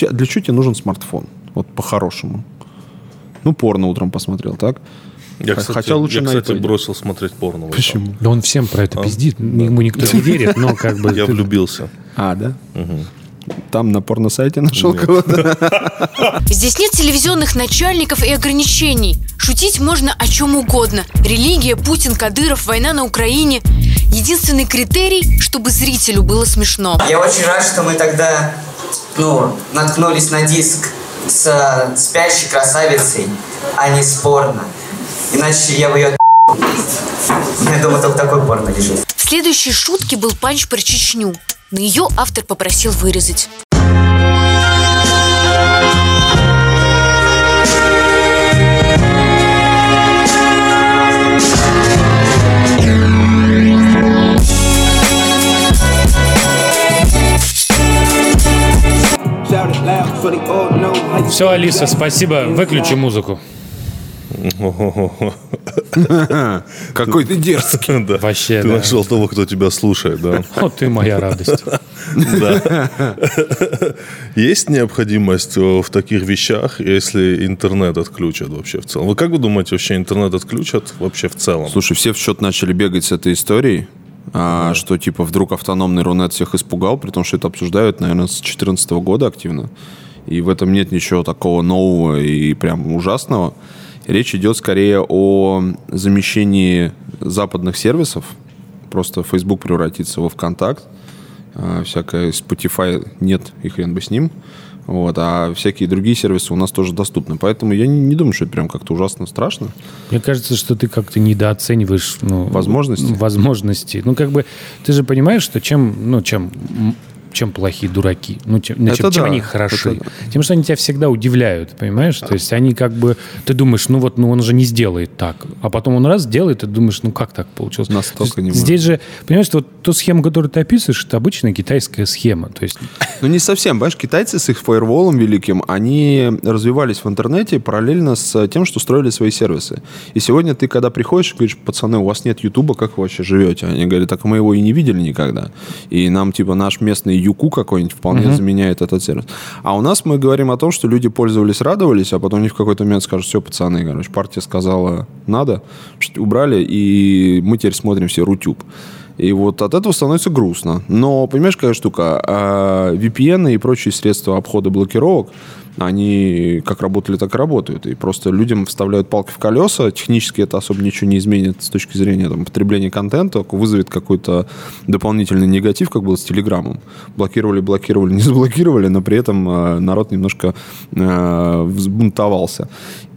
тебя, для чего тебе нужен смартфон? Вот по-хорошему. Ну, порно утром посмотрел, так? Я, кстати, Хотя лучше я, на кстати, iPad. бросил смотреть порно. вот Почему? Да он всем про это пиздит, ему никто не верит, но как бы... Я влюбился. А, да? Там на порно-сайте нашел кого-то? Здесь нет телевизионных начальников и ограничений. Шутить можно о чем угодно. Религия, Путин, Кадыров, война на Украине. Единственный критерий, чтобы зрителю было смешно. Я очень рад, что мы тогда, ну, наткнулись на диск с спящей красавицей, а не с порно. Иначе я бы ее Я думаю, только такой порно лежит. В следующей шутке был панч про Чечню. Но ее автор попросил вырезать. Все, Алиса, спасибо. Выключи музыку. Какой ты дерзкий. Да. Вообще, Ты да. нашел того, кто тебя слушает, да. Вот ты моя радость. Да. Есть необходимость э, в таких вещах, если интернет отключат вообще в целом? Вы как вы думаете, вообще интернет отключат вообще в целом? Слушай, все в счет начали бегать с этой историей, а, что типа вдруг автономный Рунет всех испугал, при том, что это обсуждают, наверное, с 2014 года активно. И в этом нет ничего такого нового и прям ужасного. Речь идет скорее о замещении западных сервисов. Просто Facebook превратится во ВКонтакт. А, всякое Spotify нет, и хрен бы с ним. Вот, а всякие другие сервисы у нас тоже доступны. Поэтому я не, не думаю, что это прям как-то ужасно страшно. Мне кажется, что ты как-то недооцениваешь ну, Возможности? Возможности. Ну, как бы, ты же понимаешь, что чем, ну, чем, чем плохие дураки, ну, чем, ну, чем, чем да, они хороши. это Тем, что они тебя всегда удивляют, понимаешь? То есть они как бы, ты думаешь, ну вот, ну он же не сделает так. А потом он раз делает, и ты думаешь, ну как так получилось? Настолько не Здесь же, понимаешь, вот ту схему, которую ты описываешь, это обычная китайская схема. То есть Ну, не совсем. Понимаешь, китайцы с их фаерволом великим, они развивались в интернете параллельно с тем, что строили свои сервисы. И сегодня ты, когда приходишь и говоришь, пацаны, у вас нет Ютуба, как вы вообще живете? Они говорят, так мы его и не видели никогда. И нам, типа, наш местный Юку какой-нибудь вполне заменяет этот сервис. А у нас мы говорим о том, что люди пользовались, радовались, а потом они в какой-то момент скажут, все, пацаны, короче, партия сказала, надо, убрали, и мы теперь смотрим все Рутюб. И вот от этого становится грустно. Но, понимаешь, какая штука? А, VPN и прочие средства обхода блокировок, они как работали, так и работают. И просто людям вставляют палки в колеса. Технически это особо ничего не изменит с точки зрения там, потребления контента, вызовет какой-то дополнительный негатив, как было с Телеграмом. Блокировали, блокировали, не заблокировали, но при этом а, народ немножко а, взбунтовался.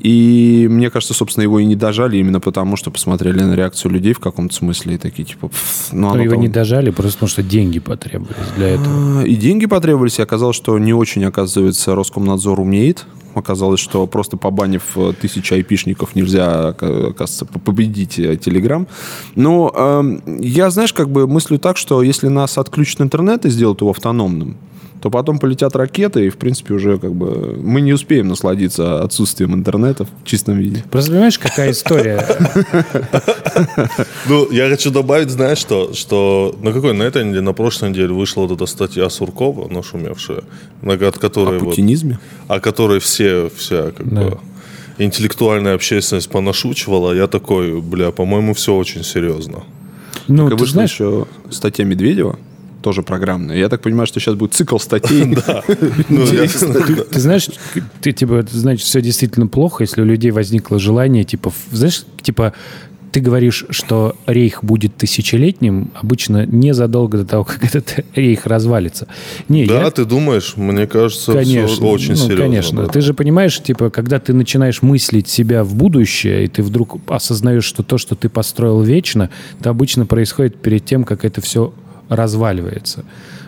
И мне кажется, собственно, его и не дожали именно потому, что посмотрели на реакцию людей в каком-то смысле и такие, типа, «Пф, ну, ну, оно его там- не дожали, просто потому что деньги потребовались для этого. А, И деньги потребовались, и оказалось, что не очень, оказывается, Роскомнадзор умеет. Оказалось, что просто побанив э, тысячи айпишников нельзя, ока- оказывается, по- победить э, Телеграм. Но эм, я, знаешь, как бы мыслю так, что если нас отключат интернет и сделают его автономным, то потом полетят ракеты, и, в принципе, уже как бы мы не успеем насладиться отсутствием интернета в чистом виде. Просто понимаешь, какая история? Ну, я хочу добавить, знаешь, что, что на какой, на этой неделе, на прошлой неделе вышла вот эта статья Суркова, нашумевшая, на, от которой О вот- путинизме? о которой все, вся как Да. бы интеллектуальная общественность понашучивала, я такой, бля, по-моему, все очень серьезно. Ну, и ты вышла знаешь, еще статья Медведева, тоже программная. Я так понимаю, что сейчас будет цикл статей. Ну, Ты знаешь, ты типа, значит, все действительно плохо, если у людей возникло желание, типа, знаешь, типа, ты говоришь, что рейх будет тысячелетним, обычно незадолго до того, как этот рейх развалится. Не, Да, я- ты думаешь, мне кажется, Конечно, все очень ну, серьезно. Конечно. да. Ты же понимаешь, типа, когда ты начинаешь мыслить себя в будущее, и ты вдруг осознаешь, что то, что ты построил вечно, это обычно происходит перед тем, как это все разваливается.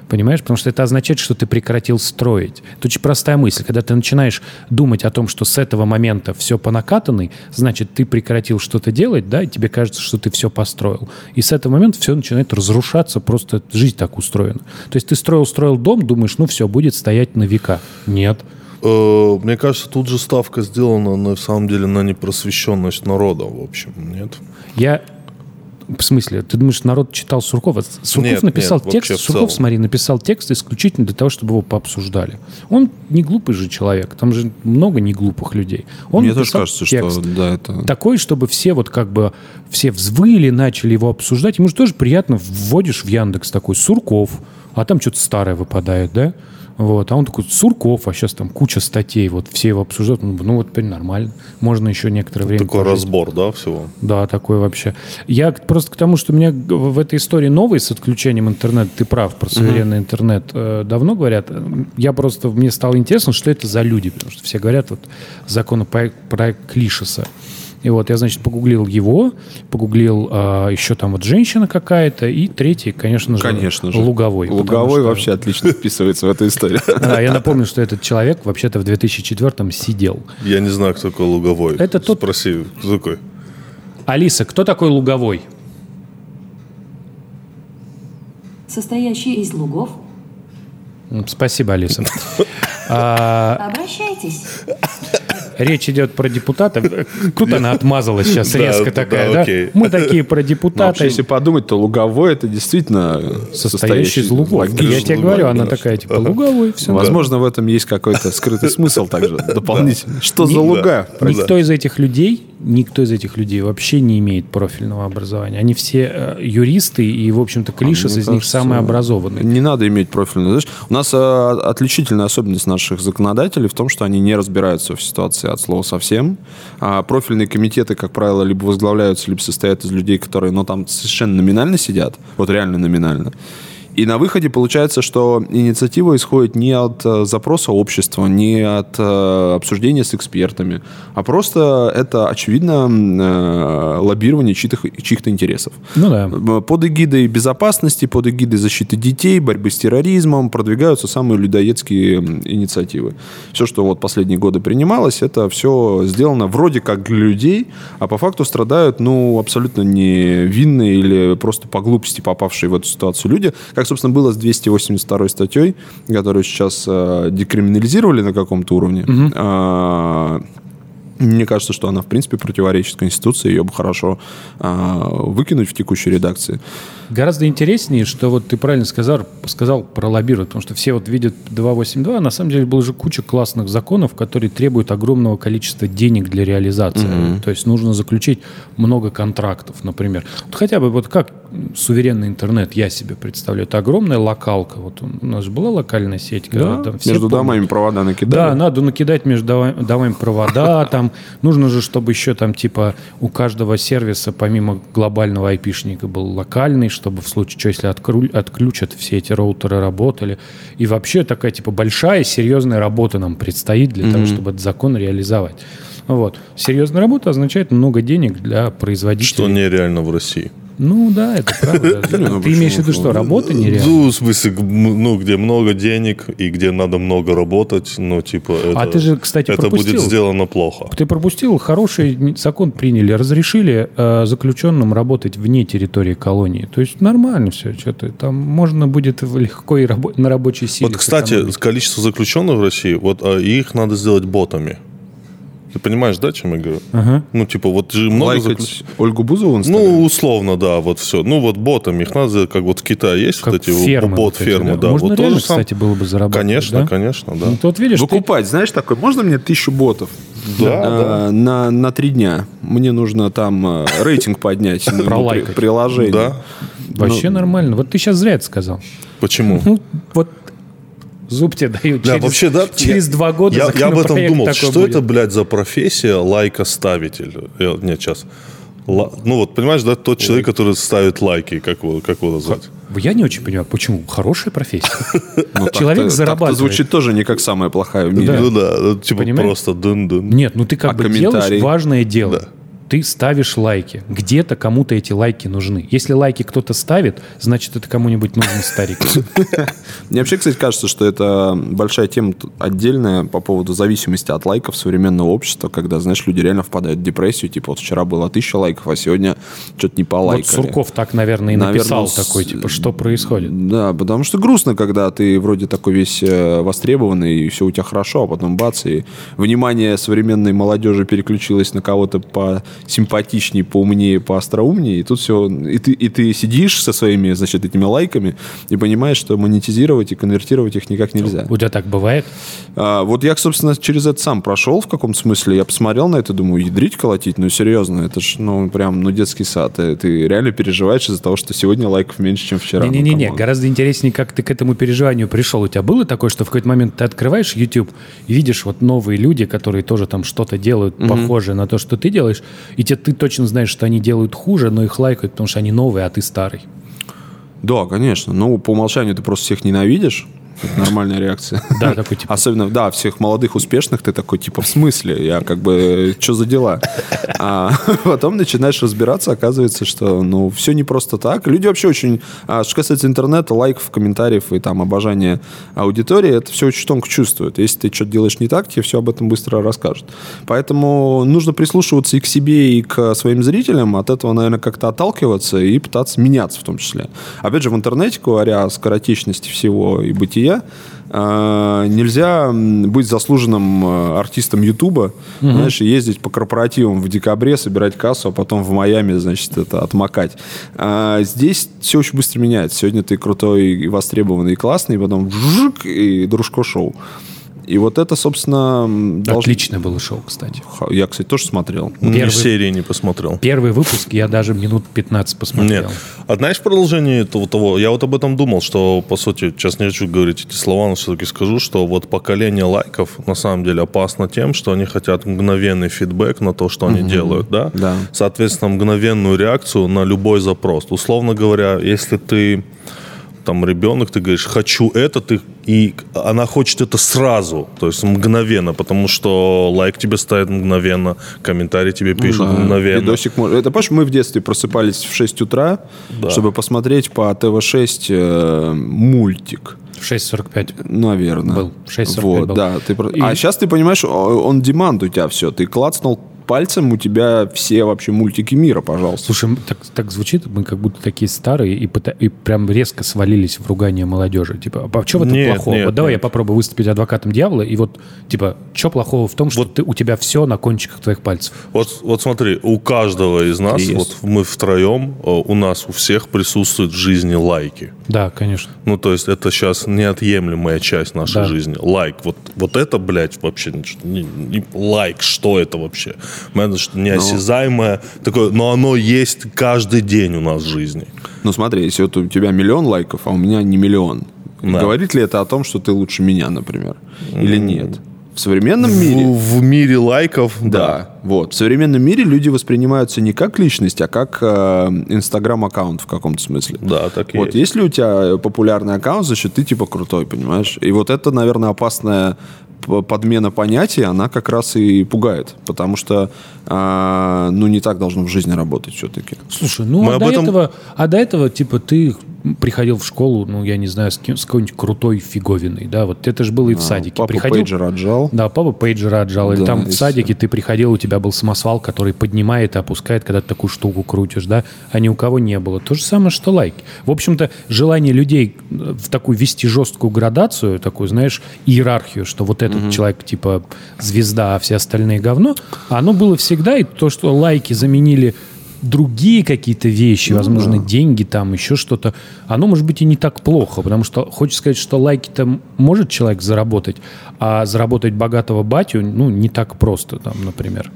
Понимаешь? Потому что это означает, что ты прекратил строить. Это очень простая мысль. Когда ты начинаешь думать о том, что с этого момента все по накатанной, значит, ты прекратил что-то делать, да, и тебе кажется, что ты все построил. И с этого момента все начинает разрушаться, просто жизнь так устроена. То есть ты строил-строил дом, думаешь, ну все, будет стоять на века. Нет. Э, Мне кажется, тут же ставка сделана на самом деле на непросвещенность народа, в общем, нет? Я В смысле? Ты думаешь, народ читал Суркова? Сурков Нет, написал нет, текст, Сурков, смотри, написал текст исключительно для того, чтобы его пообсуждали. Он не глупый же человек, там же много не глупых людей. Он Мне тоже кажется, текст что да, это... такой, чтобы все вот как бы все взвыли, начали его обсуждать. Ему же тоже приятно, вводишь в Яндекс такой Сурков, а там что-то старое выпадает, да? Вот, а он такой, Сурков, а сейчас там куча статей, вот все его обсуждают, ну, ну, вот теперь нормально, можно еще некоторое время Такой пожить. разбор, да, всего. Да, такой вообще. Я просто к тому, что у меня в этой истории новый с отключением интернета, ты прав, про суверенный интернет э, давно говорят. Я просто, мне стало интересно, что это за люди, потому что все говорят вот законопроект проект Клишеса. И вот я, значит, погуглил его, погуглил а, еще там вот женщина какая-то, и третий, конечно же, Конечно же. Луговой. Луговой что- вообще отлично вписывается в эту историю. Да, я напомню, что этот человек вообще-то в 2004-м сидел. Я не знаю, кто такой Луговой. Это тот- Спроси, кто такой? Алиса, кто такой Луговой? состоящий из лугов. Спасибо, Алиса. А, Обращайтесь. Речь идет про депутата. Круто она отмазалась сейчас резко такая, да? Мы такие про Но вообще, депутата, если подумать, то Луговой это действительно состоящий из лугов. Я тебе говорю, она такая, типа, луговой, все. Возможно, в этом есть какой-то скрытый смысл также дополнительный. Что за луга? Никто из этих людей, никто из этих людей вообще не имеет профильного образования. Они все э, юристы, и, в общем-то, Клишес Мне из них кажется, самый образованный. Не надо иметь профильный. Знаешь, у нас э, отличительная особенность наших законодателей в том, что они не разбираются в ситуации от слова совсем. А профильные комитеты, как правило, либо возглавляются, либо состоят из людей, которые, ну, там совершенно номинально сидят, вот реально номинально. И на выходе получается, что инициатива исходит не от э, запроса общества, не от э, обсуждения с экспертами, а просто это, очевидно, э, лоббирование чьих-то, чьих-то интересов. Ну да. Под эгидой безопасности, под эгидой защиты детей, борьбы с терроризмом продвигаются самые людоедские инициативы. Все, что вот последние годы принималось, это все сделано вроде как для людей, а по факту страдают, ну, абсолютно невинные или просто по глупости попавшие в эту ситуацию люди, как, собственно, было с 282 статьей, которую сейчас э, декриминализировали на каком-то уровне. А, мне кажется, что она, в принципе, противоречит Конституции, ее бы хорошо а, выкинуть в текущей редакции. Гораздо интереснее, что вот ты правильно сказал, сказал про лоббировать, потому что все вот видят 282, а на самом деле была же куча классных законов, которые требуют огромного количества денег для реализации. То есть нужно заключить много контрактов, например. Вот хотя бы вот как суверенный интернет я себе представляю. Это огромная локалка. Вот у нас же была локальная сеть. когда там все Между помнят. домами провода Да, накидали. надо накидать между дома- домами провода, там нужно же, чтобы еще там типа у каждого сервиса помимо глобального айпишника был локальный, чтобы в случае, что если откру- отключат, все эти роутеры работали. И вообще такая типа большая, серьезная работа нам предстоит для того, чтобы этот закон реализовать. Вот. Серьезная работа означает много денег для производителей. Что нереально в России. Ну да, это правда. ну Ты имеешь в виду, что работа нереальна? Ну, в смысле, ну, где много денег и где надо много работать, ну, типа, это, А ты же, кстати, это будет сделано плохо. Ты пропустил, хороший закон приняли, разрешили э, заключенным работать вне территории колонии. То есть нормально все, что-то там можно будет легко и рабо- на рабочей силе. Вот, кстати, сэкономить. количество заключенных в России, вот а, их надо сделать ботами. Ты понимаешь, да, чем я говорю? Ага. Ну, типа, вот же много Лайкать заключ- Ольгу Бузову? Ну, условно, да, вот все. Ну, вот ботами. Их надо, как вот в Китае есть как вот эти фермы вот эти, бот-фермы, да. Можно вот реально, тоже сам- кстати, было бы заработать. Конечно, да? конечно, да. Ну, ты вот видишь, ты- Выкупать, знаешь, такой, можно мне тысячу ботов? Да, А, На, на три дня. Мне нужно там а, рейтинг поднять. ну, Пролайкать. при- Приложение. Да. вообще нормально. Вот ты сейчас зря это сказал. Почему? Ну, вот зуб тебе дают. Да, через, вообще, да. Через я- два года Я, я об этом думал. Что будет. это, блядь, за профессия лайкоставитель? Я- Нет, сейчас. Ла- Ну вот, понимаешь, да, тот человек, который ставит лайки, как его, как его назвать? Я не очень понимаю, почему. Хорошая профессия. Ну, Человек зарабатывает. звучит тоже не как самая плохая в мире. Ну да, ну, типа просто дын-дын. Нет, ну ты как А бы комментарии? делаешь важное дело. Ты ставишь лайки. Где-то кому-то эти лайки нужны. Если лайки кто-то ставит, значит, это кому-нибудь нужен старик. Мне вообще, кстати, кажется, что это большая тема отдельная по поводу зависимости от лайков современного общества, когда, знаешь, люди реально впадают в депрессию. Типа, вот вчера было тысяча лайков, а сегодня что-то не Вот полайкали. Сурков так, наверное, и написал такой, типа, что происходит. Да, потому что грустно, когда ты вроде такой весь э, востребованный, и все у тебя хорошо, а потом бац, и внимание современной молодежи переключилось на кого-то по симпатичнее, поумнее, поостроумнее, и тут все, и ты, и ты сидишь со своими, значит, этими лайками и понимаешь, что монетизировать и конвертировать их никак нельзя. У тебя так бывает? А, вот я, собственно, через это сам прошел в каком-то смысле. Я посмотрел на это, думаю, ядрить колотить, ну серьезно, это ж, ну, прям, ну, детский сад. Ты, ты реально переживаешь из-за того, что сегодня лайков меньше, чем вчера. Ну, Не-не-не, come on. гораздо интереснее, как ты к этому переживанию пришел. У тебя было такое, что в какой-то момент ты открываешь YouTube и видишь вот новые люди, которые тоже там что-то делают похожее на то, что ты делаешь, и тебе, ты точно знаешь, что они делают хуже, но их лайкают, потому что они новые, а ты старый. Да, конечно. Ну, по умолчанию ты просто всех ненавидишь. Это нормальная реакция. Да, такой типа. Особенно, да, всех молодых, успешных, ты такой, типа, в смысле? Я как бы, что за дела? А потом начинаешь разбираться, оказывается, что, ну, все не просто так. Люди вообще очень, а, что касается интернета, лайков, комментариев и там обожания аудитории, это все очень тонко чувствует. Если ты что-то делаешь не так, тебе все об этом быстро расскажут. Поэтому нужно прислушиваться и к себе, и к своим зрителям, от этого, наверное, как-то отталкиваться и пытаться меняться в том числе. Опять же, в интернете, говоря о скоротечности всего и бытия, э, нельзя м, быть заслуженным э, артистом Ютуба, знаешь, и ездить по корпоративам в декабре, собирать кассу, а потом в Майами, значит, это отмокать. А здесь все очень быстро меняется. Сегодня ты крутой и востребованный и классный, и потом вжик, и дружко шоу. И вот это, собственно, должно- Отличное было шоу, кстати. Я, кстати, тоже смотрел. Ни Первый- серии не посмотрел. Первый выпуск я даже минут 15 посмотрел. Нет. А знаешь, в продолжении того, того, я вот об этом думал, что, по сути, сейчас не хочу говорить эти слова, но все-таки скажу, что вот поколение лайков на самом деле опасно тем, что они хотят мгновенный фидбэк на то, что они делают, да? Да. Соответственно, мгновенную реакцию на любой запрос. Условно говоря, если ты там ребенок, ты говоришь, хочу это, ты, и она хочет это сразу, то есть мгновенно, потому что лайк тебе ставит мгновенно, комментарий тебе пишут Ну Да, мгновенно. видосик Это, помнишь, мы в детстве просыпались в 6 утра, чтобы посмотреть по ТВ-6 э, мультик. В 6.45. Наверное. Был. 6.45 Вот, был. да. Ты... И- А сейчас ты понимаешь, он демант у тебя все. Ты клацнул пальцем, у тебя все вообще мультики мира, пожалуйста. Слушай, так, так звучит, мы как будто такие старые и, пыта- и прям резко свалились в ругание молодежи. Типа, а что в этом Нет, плохого? нет, вот давай нет. я попробую выступить адвокатом дьявола, и вот, типа, что плохого в том, что ты, у тебя все на кончиках твоих пальцев? Вот, вот смотри, у каждого из нас, Есть. вот мы втроем, э, у нас у всех присутствуют в жизни лайки. Да, конечно. Ну, то есть это сейчас неотъемлемая часть нашей Да. жизни. Лайк. Вот, вот это, блядь, вообще ничего- не- не- лайк, что это вообще? Что неосязаемое такое, но оно есть каждый день у нас в жизни. Ну смотри, если вот у тебя миллион лайков, а у меня не миллион. Да. Говорит ли это о том, что ты лучше меня, например? Или нет? В современном мире... В, в мире лайков, да. Да, вот. В современном мире люди воспринимаются не как личность, а как э, инстаграм-аккаунт в каком-то смысле. Да, так и Вот есть. есть ли у тебя популярный аккаунт, значит, ты типа крутой, понимаешь? И вот это, наверное, опасная подмена понятий, она как раз и пугает. Потому что, а, ну, не так должно в жизни работать все-таки. Слушай, ну Мы а до этом- этого, а до этого, типа, ты приходил в школу, ну, я не знаю, с, кем- с какой-нибудь крутой фиговиной, да, вот это же было и в садике. Папа приходил, пейджер отжал. Да, папа пейджера отжал. Или Да, там и в садике ты приходил, у тебя был самосвал, который поднимает и опускает, когда ты такую штуку крутишь, да, а ни у кого не было. То же самое, что лайки. В общем-то, желание людей э, в такую вести жесткую градацию, такую, знаешь, иерархию, что вот этот человек типа звезда, а все остальные говно, оно было всегда, и то, что лайки заменили другие какие-то вещи, возможно, деньги там, еще что-то, оно может быть и не так плохо, потому что хочется сказать, что лайки-то может человек заработать, а заработать богатого батю, ну, не так просто, там, например.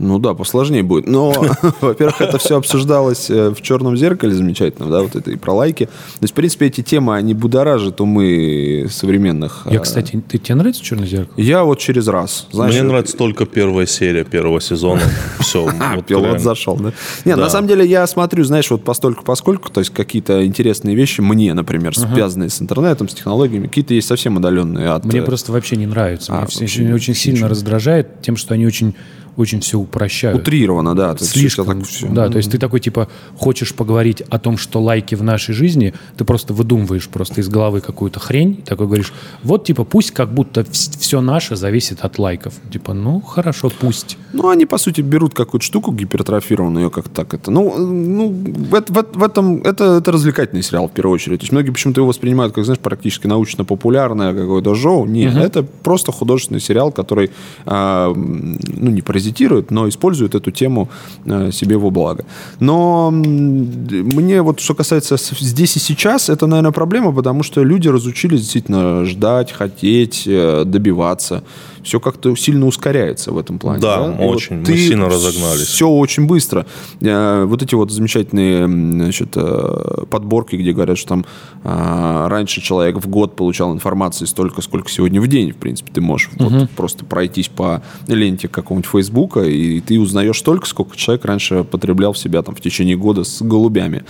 Ну да, посложнее будет. Но, во-первых, это все обсуждалось э, в черном зеркале замечательно, да, вот это и про лайки. То есть, в принципе, эти темы, они будоражат умы современных. Я, э, кстати, ты, тебе нравится «Черное зеркало»? Я вот через раз. Знаешь, Мне нравится только первая серия первого сезона. Все. А, пилот зашел, да? Не, Да. на самом деле я смотрю, знаешь, вот постольку поскольку, то есть какие-то интересные вещи мне, например, связанные с интернетом, с технологиями, какие-то есть совсем удаленные от... Мне э, просто вообще не нравится. А, Меня очень, ничего. сильно раздражает тем, что они очень, очень все упрощают. Утрировано, да. Слишком. так всё. Да, то есть ты такой, типа, хочешь поговорить о том, что лайки в нашей жизни, ты просто выдумываешь просто из головы какую-то хрень, такой говоришь, вот, типа, пусть как будто все наше зависит от лайков. Типа, ну, хорошо, пусть. Ну, они, по сути, берут какую-то штуку гипертрофированную, ее как так это. Ну, э, ну в, в в этом это, это развлекательный сериал в первую очередь. То есть многие почему-то его воспринимают как, знаешь, практически научно-популярное какое-то шоу. Нет, это просто художественный сериал, который, м, ну, не паразитирует паразитируют, но используют эту тему э, себе во благо. Но мне вот, что касается здесь и сейчас, это, наверное, проблема, потому что люди разучились действительно ждать, хотеть, э, добиваться. Все как-то сильно ускоряется в этом плане. Да, вот очень. Мы ты сильно разогнались. Все очень быстро. Э, Вот эти вот замечательные значит, э, подборки, где говорят, что там а, раньше человек в год получал информации столько, сколько сегодня в день, в принципе, ты можешь вот просто пройтись по ленте какого-нибудь Фейсбука, и ты узнаешь столько, сколько человек раньше потреблял в себя там в течение года с голубями.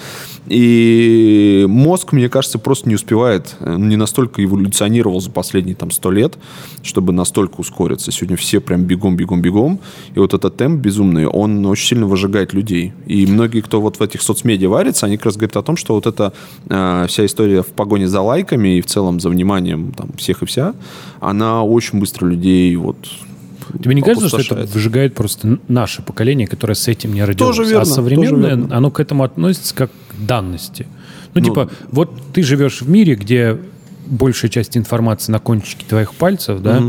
И мозг, мне кажется, просто не успевает, э, не настолько эволюционировал за последние там сто лет, чтобы настолько ускориться. Сегодня все прям бегом, бегом, бегом. И вот этот темп безумный, он очень сильно выжигает людей. И многие, кто вот в этих соцмедиа варится, они как раз говорят о том, что вот эта э, вся история в погоне за лайками и в целом за вниманием там, всех и вся, она очень быстро людей вот Тебе не кажется, что это выжигает просто наше поколение, которое с этим не родилось? Тоже верно, а современное, верно. оно к этому относится как к данности. Ну, Ну, типа, вот ты живешь в мире, где большая часть информации на кончике твоих пальцев, да,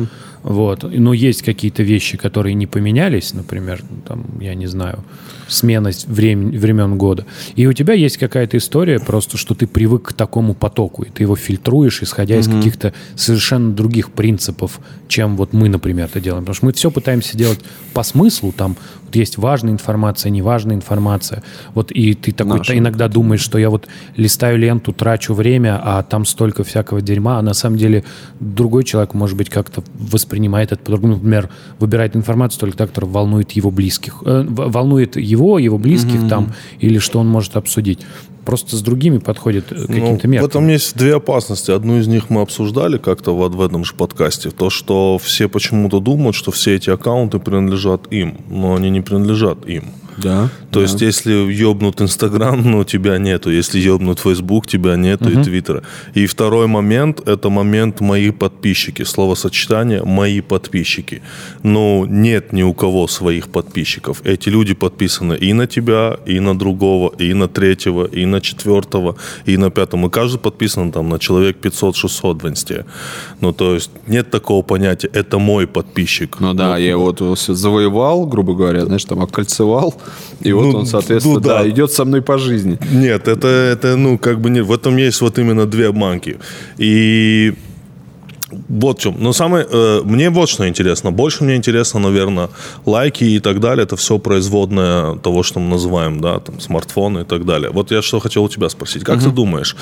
вот, но есть какие-то вещи, которые не поменялись, например, там, я не знаю, смена времен, времен года. И у тебя есть какая-то история просто, что ты привык к такому потоку, и ты его фильтруешь, исходя из каких-то совершенно других принципов, чем вот мы, например, это делаем. Потому что мы все пытаемся делать по смыслу, там есть важная информация, неважная информация. Вот и ты такой Наша. иногда думаешь, что я вот листаю ленту, трачу время, а там столько всякого дерьма, а на самом деле другой человек, может быть, как-то воспринимает это по-другому. Например, выбирает информацию только та, которая волнует его близких. Э, волнует его, его близких там, или что он может обсудить. Просто с другими подходит э, Ну, каким-то в меркам. этом есть две опасности. Одну из них мы обсуждали как-то вот в этом же подкасте. То, что все почему-то думают, что все эти аккаунты принадлежат им. Но они не принадлежат им. Да. То есть, если ёбнут Инстаграм, ну, тебя нету. Если ёбнут Фейсбук, тебя нету и Твиттера. И второй момент, это момент «мои подписчики». Словосочетание «мои подписчики». Ну, нет ни у кого своих подписчиков. Эти люди подписаны и на тебя, и на другого, и на третьего, и на четвертого, и на пятого. И каждый подписан там на человек 500-600 в Инсте. Ну, то есть, нет такого понятия «это мой подписчик». Ну да, я его вот завоевал, грубо говоря, знаешь, там окольцевал, и вот Ну, он, соответственно, ну да, да. идет со мной по жизни. Нет, это, это, ну, как бы не... В этом есть вот именно две обманки. И вот в чем. Но самое... э, мне вот что интересно. Больше мне интересно, наверное, лайки и так далее. Это все производное того, что мы называем, да, там, смартфоны и так далее. Вот я что хотел у тебя спросить. Как ты думаешь,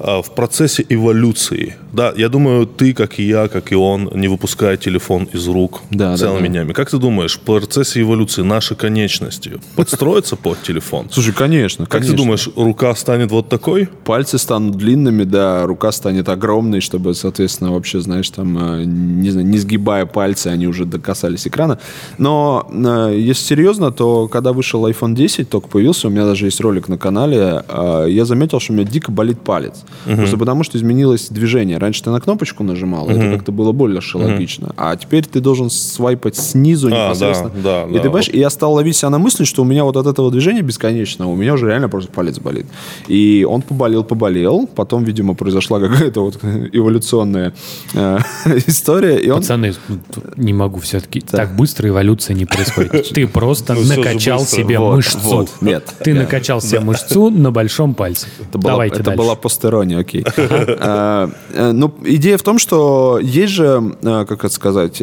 в процессе эволюции, да, я думаю, ты, как и я, как и он, не выпуская телефон из рук Да, да, целыми да. днями. Как ты думаешь, в процессе эволюции наши конечности подстроятся под телефон? Слушай, конечно, Как ты думаешь, рука станет вот такой? Пальцы станут длинными, да, рука станет огромной, чтобы, соответственно, вообще, знаешь, там, э, не знаю, не сгибая пальцы, они уже докасались экрана. Но э, если серьезно, то когда вышел iPhone 10, только появился, у меня даже есть ролик на канале, э, я заметил, что у меня дико болит палец. Просто потому, что изменилось движение. Раньше ты на кнопочку нажимал, это как-то было больше логично. А теперь ты должен свайпать снизу А, непосредственно. да, да, и да. ты понимаешь, и я стал ловить себя на мысли, что у меня вот от этого движения бесконечного, у меня уже реально просто палец болит. И он поболел, поболел. Потом, видимо, произошла какая-то вот эволюционная э, история. И он... Пацаны, не могу все-таки. Так быстро эволюция не происходит. Ты просто Ну, накачал себе Вот, мышцу. вот, нет. Ты накачал себе мышцу на большом пальце. Это была, Давайте это дальше. была постерония, окей. А, э, Ну, идея в том, что есть же, э, как это сказать,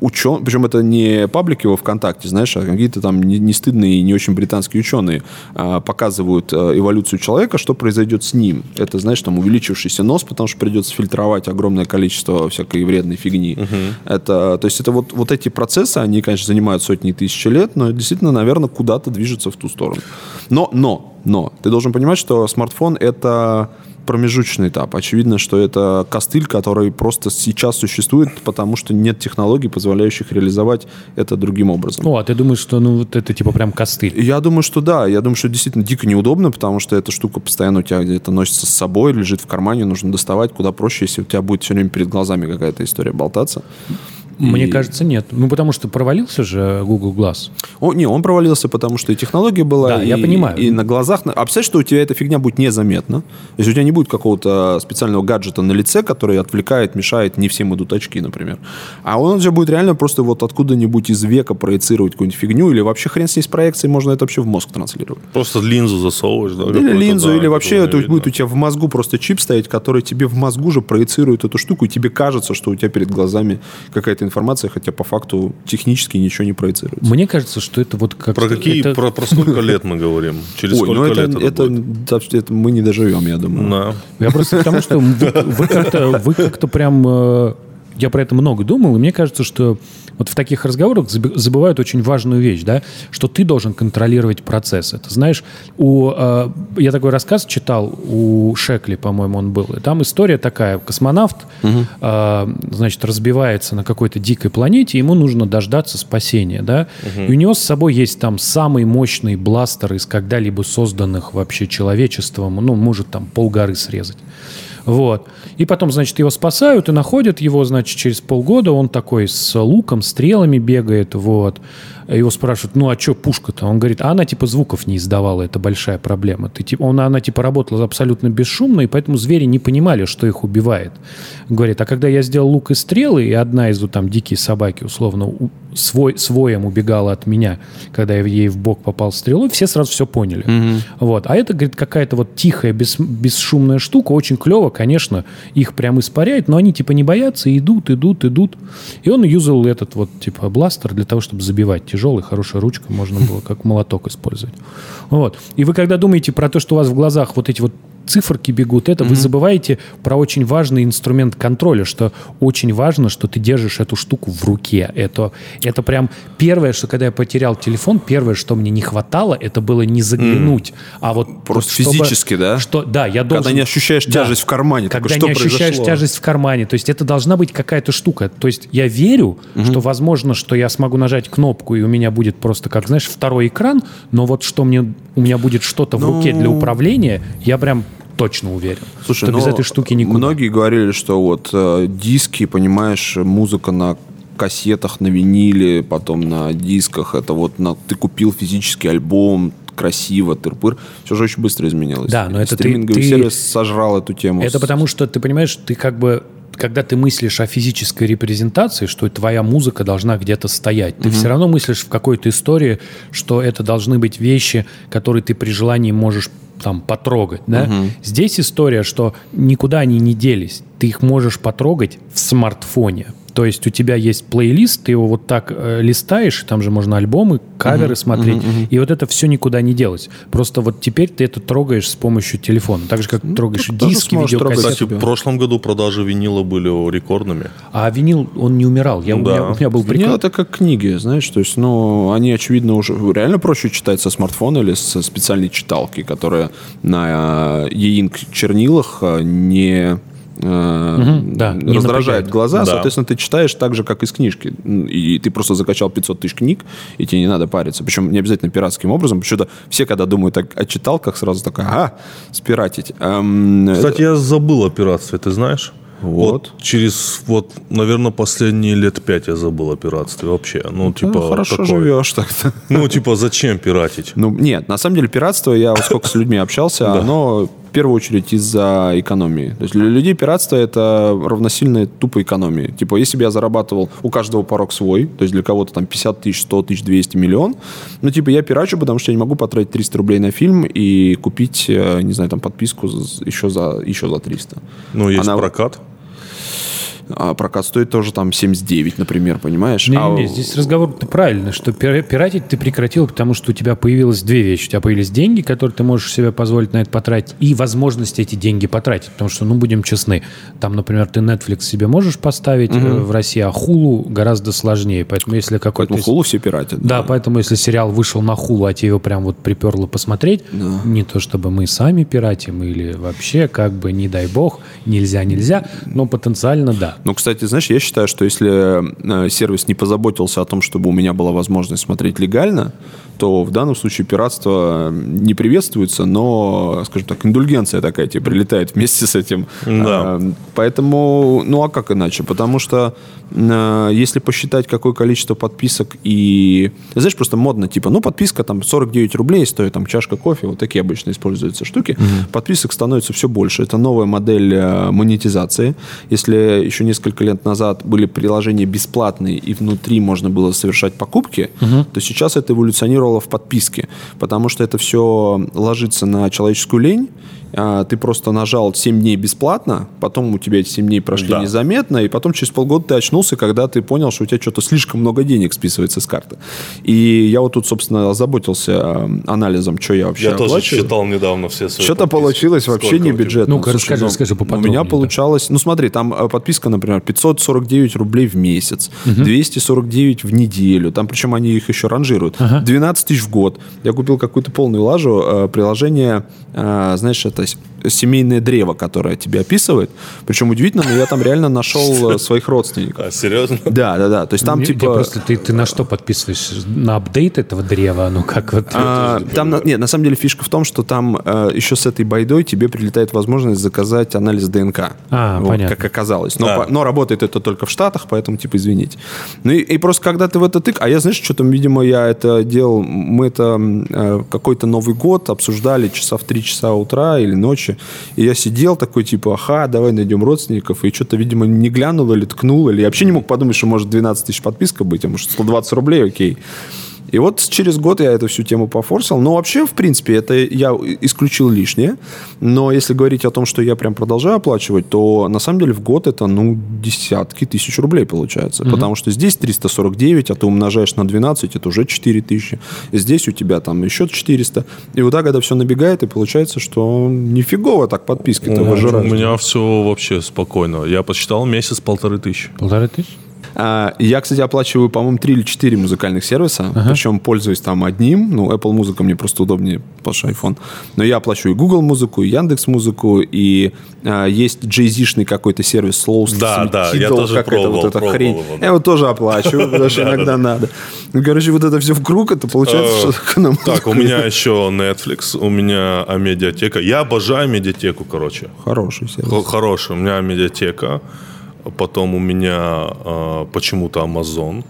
ученые, причем это не паблики во ВКонтакте, знаешь, а какие-то там не не стыдные и не очень британские ученые а, показывают э, эволюцию человека, что произойдет с ним. Это, знаешь, там увеличившийся нос, потому что придется фильтровать огромное количество всякой вредной фигни. Это, то есть это вот, вот эти процессы, они, конечно, занимают сотни тысяч лет, но действительно, наверное, куда-то движутся в ту сторону. Но, но, но, ты должен понимать, что смартфон — это промежуточный этап. Очевидно, что это костыль, который просто сейчас существует, потому что нет технологий, позволяющих реализовать это другим образом. О, а ты думаешь, что ну вот это типа прям костыль? Я думаю, что да. Я думаю, что действительно дико неудобно, потому что эта штука постоянно у тебя где-то носится с собой, лежит в кармане, нужно доставать куда проще, если у тебя будет все время перед глазами какая-то история болтаться. Мне И- кажется, нет. Ну, потому что провалился же Google Glass. О, не, он провалился, потому что и технология была, Да, и, я понимаю. и на глазах. А представляешь, что у тебя эта фигня будет незаметна? То есть у тебя не будет какого-то специального гаджета на лице, который отвлекает, мешает, не всем идут очки, например. А он же будет реально просто вот откуда-нибудь из века проецировать какую-нибудь фигню, или вообще хрен с ней с проекцией, можно это вообще в мозг транслировать. Просто линзу засовываешь, да? Или линзу, да, или вообще это видно. будет у тебя в мозгу просто чип стоять, который тебе в мозгу же проецирует эту штуку, и тебе кажется, что у тебя перед глазами какая-то информация, хотя по факту технически ничего не проецируется. Мне кажется, что это вот как... Про какие, это- про, про сколько лет мы говорим? Через Ой, сколько ну это, лет это, это, будет? да, это мы не доживем, я думаю. Да. Я просто к тому, что вы, вы как-то, вы как-то прям... Я про это много думал, и мне кажется, что вот в таких разговорах забы- забывают очень важную вещь, да, что ты должен контролировать процесс. Это знаешь, у, э, я такой рассказ читал у Шекли, по-моему, он был, и там история такая, космонавт, э, значит, разбивается на какой-то дикой планете, ему нужно дождаться спасения, да, и у него с собой есть там самый мощный бластер из когда-либо созданных вообще человечеством, ну, может там полгоры срезать. Вот. И потом, значит, его спасают и находят его, значит, через полгода он такой с луком, стрелами бегает, вот. Его спрашивают, ну, а что пушка-то? Он говорит, а она, типа, звуков не издавала, это большая проблема. Ты, типа, он, она, типа, работала абсолютно бесшумно, и поэтому звери не понимали, что их убивает. Говорит, а когда я сделал лук и стрелы, и одна из, там, дикие собаки, условно, у- свой, своем убегала от меня, когда я ей в бок попал стрелой, все сразу все поняли. Вот. А это, говорит, какая-то вот тихая, бес- бесшумная штука, очень клево, конечно, их прям испаряет, но они типа не боятся, идут, идут, идут. И он юзал этот вот типа бластер для того, чтобы забивать. Тяжелый, хорошая ручка, можно было как молоток использовать. Вот. И вы когда думаете про то, что у вас в глазах вот эти вот циферки бегут, это вы забываете про очень важный инструмент контроля, что очень важно, что ты держишь эту штуку в руке. Это, это прям первое, что когда я потерял телефон, первое, что мне не хватало, это было не заглянуть, а вот Просто чтобы- физически, да? Что, да, я должен... Когда не ощущаешь Да. тяжесть в кармане. Когда такой, что не ощущаешь произошло? тяжесть в кармане. То есть это должна быть какая-то штука. То есть я верю, что возможно, что я смогу нажать кнопку, и у меня будет просто, как, знаешь, второй экран, но вот что мне, у меня будет что-то в руке для управления, я прям точно уверен, Слушай, что без но этой штуки никуда. Многие говорили, что вот э, диски, понимаешь, музыка на кассетах, на виниле, потом на дисках, это вот на, ты купил физический альбом, красиво, тыр-пыр, все же очень быстро изменилось. Да, но это ты- стриминговый ты- сервис сожрал эту тему. Это потому, что ты понимаешь, ты как бы когда ты мыслишь о физической репрезентации, что твоя музыка должна где-то стоять, ты все равно мыслишь в какой-то истории, что это должны быть вещи, которые ты при желании можешь там потрогать, да? Здесь история, что никуда они не делись, ты их можешь потрогать в смартфоне. То есть у тебя есть плейлист, ты его вот так э, листаешь, там же можно альбомы, каверы смотреть, и вот это все никуда не делось. Просто вот теперь ты это трогаешь с помощью телефона, так же как трогаешь так тоже диски, видеокассеты. Кстати, в прошлом году продажи винила были рекордными. А винил, он не умирал. Я, у, Да. меня, у меня был Винил прикол. это как книги, знаешь, то есть, ну, они, очевидно, уже реально проще читать со смартфона или со специальной читалки, которая на э, e-ink чернилах э, не э, да, раздражает глаза, Да. соответственно, ты читаешь так же, как из книжки. И ты просто закачал 500 тысяч книг, и тебе не надо париться. Причем не обязательно пиратским образом. Почему-то все, когда думают о, о читалках, сразу такая, а, спиратить. Эм, Кстати, я забыл о пиратстве, ты знаешь? Вот. через, вот, наверное, последние лет пять я забыл о пиратстве вообще. Ну, типа, ну, хорошо такое. живешь так-то. Ну, типа, зачем пиратить? Ну, нет, на самом деле пиратство, я вот сколько с людьми общался, оно в первую очередь из-за экономии. То есть для людей пиратство это равносильно тупо экономии. Типа, если бы я зарабатывал, у каждого порог свой, то есть для кого-то там 50 тысяч, 100 тысяч, 200 миллион, ну, типа, я пирачу, потому что я не могу потратить 300 рублей на фильм и купить, э, не знаю, там, подписку еще за, еще за 300. Ну, есть Она- прокат. А прокат стоит тоже там 79, например, понимаешь? Не, А не, здесь разговор правильно, что пира- пиратить ты прекратил, потому что у тебя появилось две вещи. У тебя появились деньги, которые ты можешь себе позволить на это потратить, и возможность эти деньги потратить. Потому что, ну, будем честны, там, например, ты Netflix себе можешь поставить э, в России, а Hulu гораздо сложнее. Поэтому если какой-то... Поэтому хулу все пиратят. Да, поэтому если сериал вышел на хулу, а тебе его прям вот приперло посмотреть, не то чтобы мы сами пиратим или вообще как бы, не дай бог, нельзя, нельзя, но потенциально да. Ну, кстати, знаешь, я считаю, что если э, сервис не позаботился о том, чтобы у меня была возможность смотреть легально, то в данном случае пиратство не приветствуется, но, скажем так, индульгенция такая тебе прилетает вместе с этим. Да. А, Поэтому, ну а как иначе? Потому что э, если посчитать, какое количество подписок и... Знаешь, просто модно, типа, ну, подписка там 49 рублей стоит, там, чашка кофе, вот такие обычно используются штуки. Подписок становится все больше. Это новая модель э, монетизации. Если еще несколько лет назад были приложения бесплатные, и внутри можно было совершать покупки, то сейчас это эволюционировало в подписке. Потому что это все ложится на человеческую лень, ты просто нажал 7 дней бесплатно, потом у тебя эти 7 дней прошли Да. незаметно, и потом через полгода ты очнулся, когда ты понял, что у тебя что-то слишком много денег списывается с карты. И я вот тут, собственно, озаботился э, анализом, что я вообще Я тоже оплачиваю. считал недавно все свои Что-то получилось вообще Сколько не у тебя? бюджетно. Ну-ка, расскажи, расскажи У поподробнее, меня да. получалось... Ну, смотри, там э, подписка, например, 549 рублей в месяц, 249 в неделю. Там, причем, они их еще ранжируют. 12 тысяч в год. Я купил какую-то полную лажу. э, Приложение, э, знаешь, это с- семейное древо, которое тебе описывает. Причем удивительно, но я там реально нашел э, своих родственников. А, серьезно? Да, да, да. То есть там типа... просто ты, ты на что подписываешь? На апдейт этого древа? Ну как вот? А, там, нет, на самом деле фишка в том, что там э, еще с этой байдой тебе прилетает возможность заказать анализ ДНК. А, Вот, понятно. Как оказалось. Но, Да. по- но работает это только в Штатах, поэтому, типа, извините. Ну и, и просто когда ты в это тык... А я, знаешь, что там, видимо, я это делал... Мы это э, какой-то Новый год обсуждали часа в 3 часа утра или ночи. И я сидел такой, типа, ага, давай найдем родственников. И что-то, видимо, не глянул или ткнул. Или я вообще не мог подумать, что может 12 тысяч подписка быть, а может 120 рублей, окей. И вот через год я эту всю тему пофорсил. Но вообще, в принципе, это я исключил лишнее. Но если говорить о том, что я прям продолжаю оплачивать, то на самом деле в год это, ну, десятки тысяч рублей получается. Потому что здесь 349, а ты умножаешь на 12, это уже 4 тысячи. Здесь у тебя там еще 400. И вот так это все набегает, и получается, что нифигово так подписки-то У выжирают. меня все вообще спокойно. Я посчитал месяц полторы тысячи. Полторы тысячи? А, Я, кстати, оплачиваю, по-моему, 3 или 4 музыкальных сервиса. Причем пользуюсь там одним. Ну, Apple музыка мне просто удобнее, потому что iPhone. Но я оплачиваю и Google музыку, и Яндекс музыку, и а, есть Jay-Z-шный какой-то сервис Slowst. Да, да, я тоже как это, пробовал, вот эта хрень. его, да. Я его тоже оплачиваю, потому что иногда надо. Ну, короче, вот это все в круг, это получается, Э, что Так, у меня еще Netflix, у меня а, медиатека. Я обожаю медиатеку, короче. Хороший сервис. Х- Хорошая. У меня медиатека. Потом у меня а, почему-то Amazon.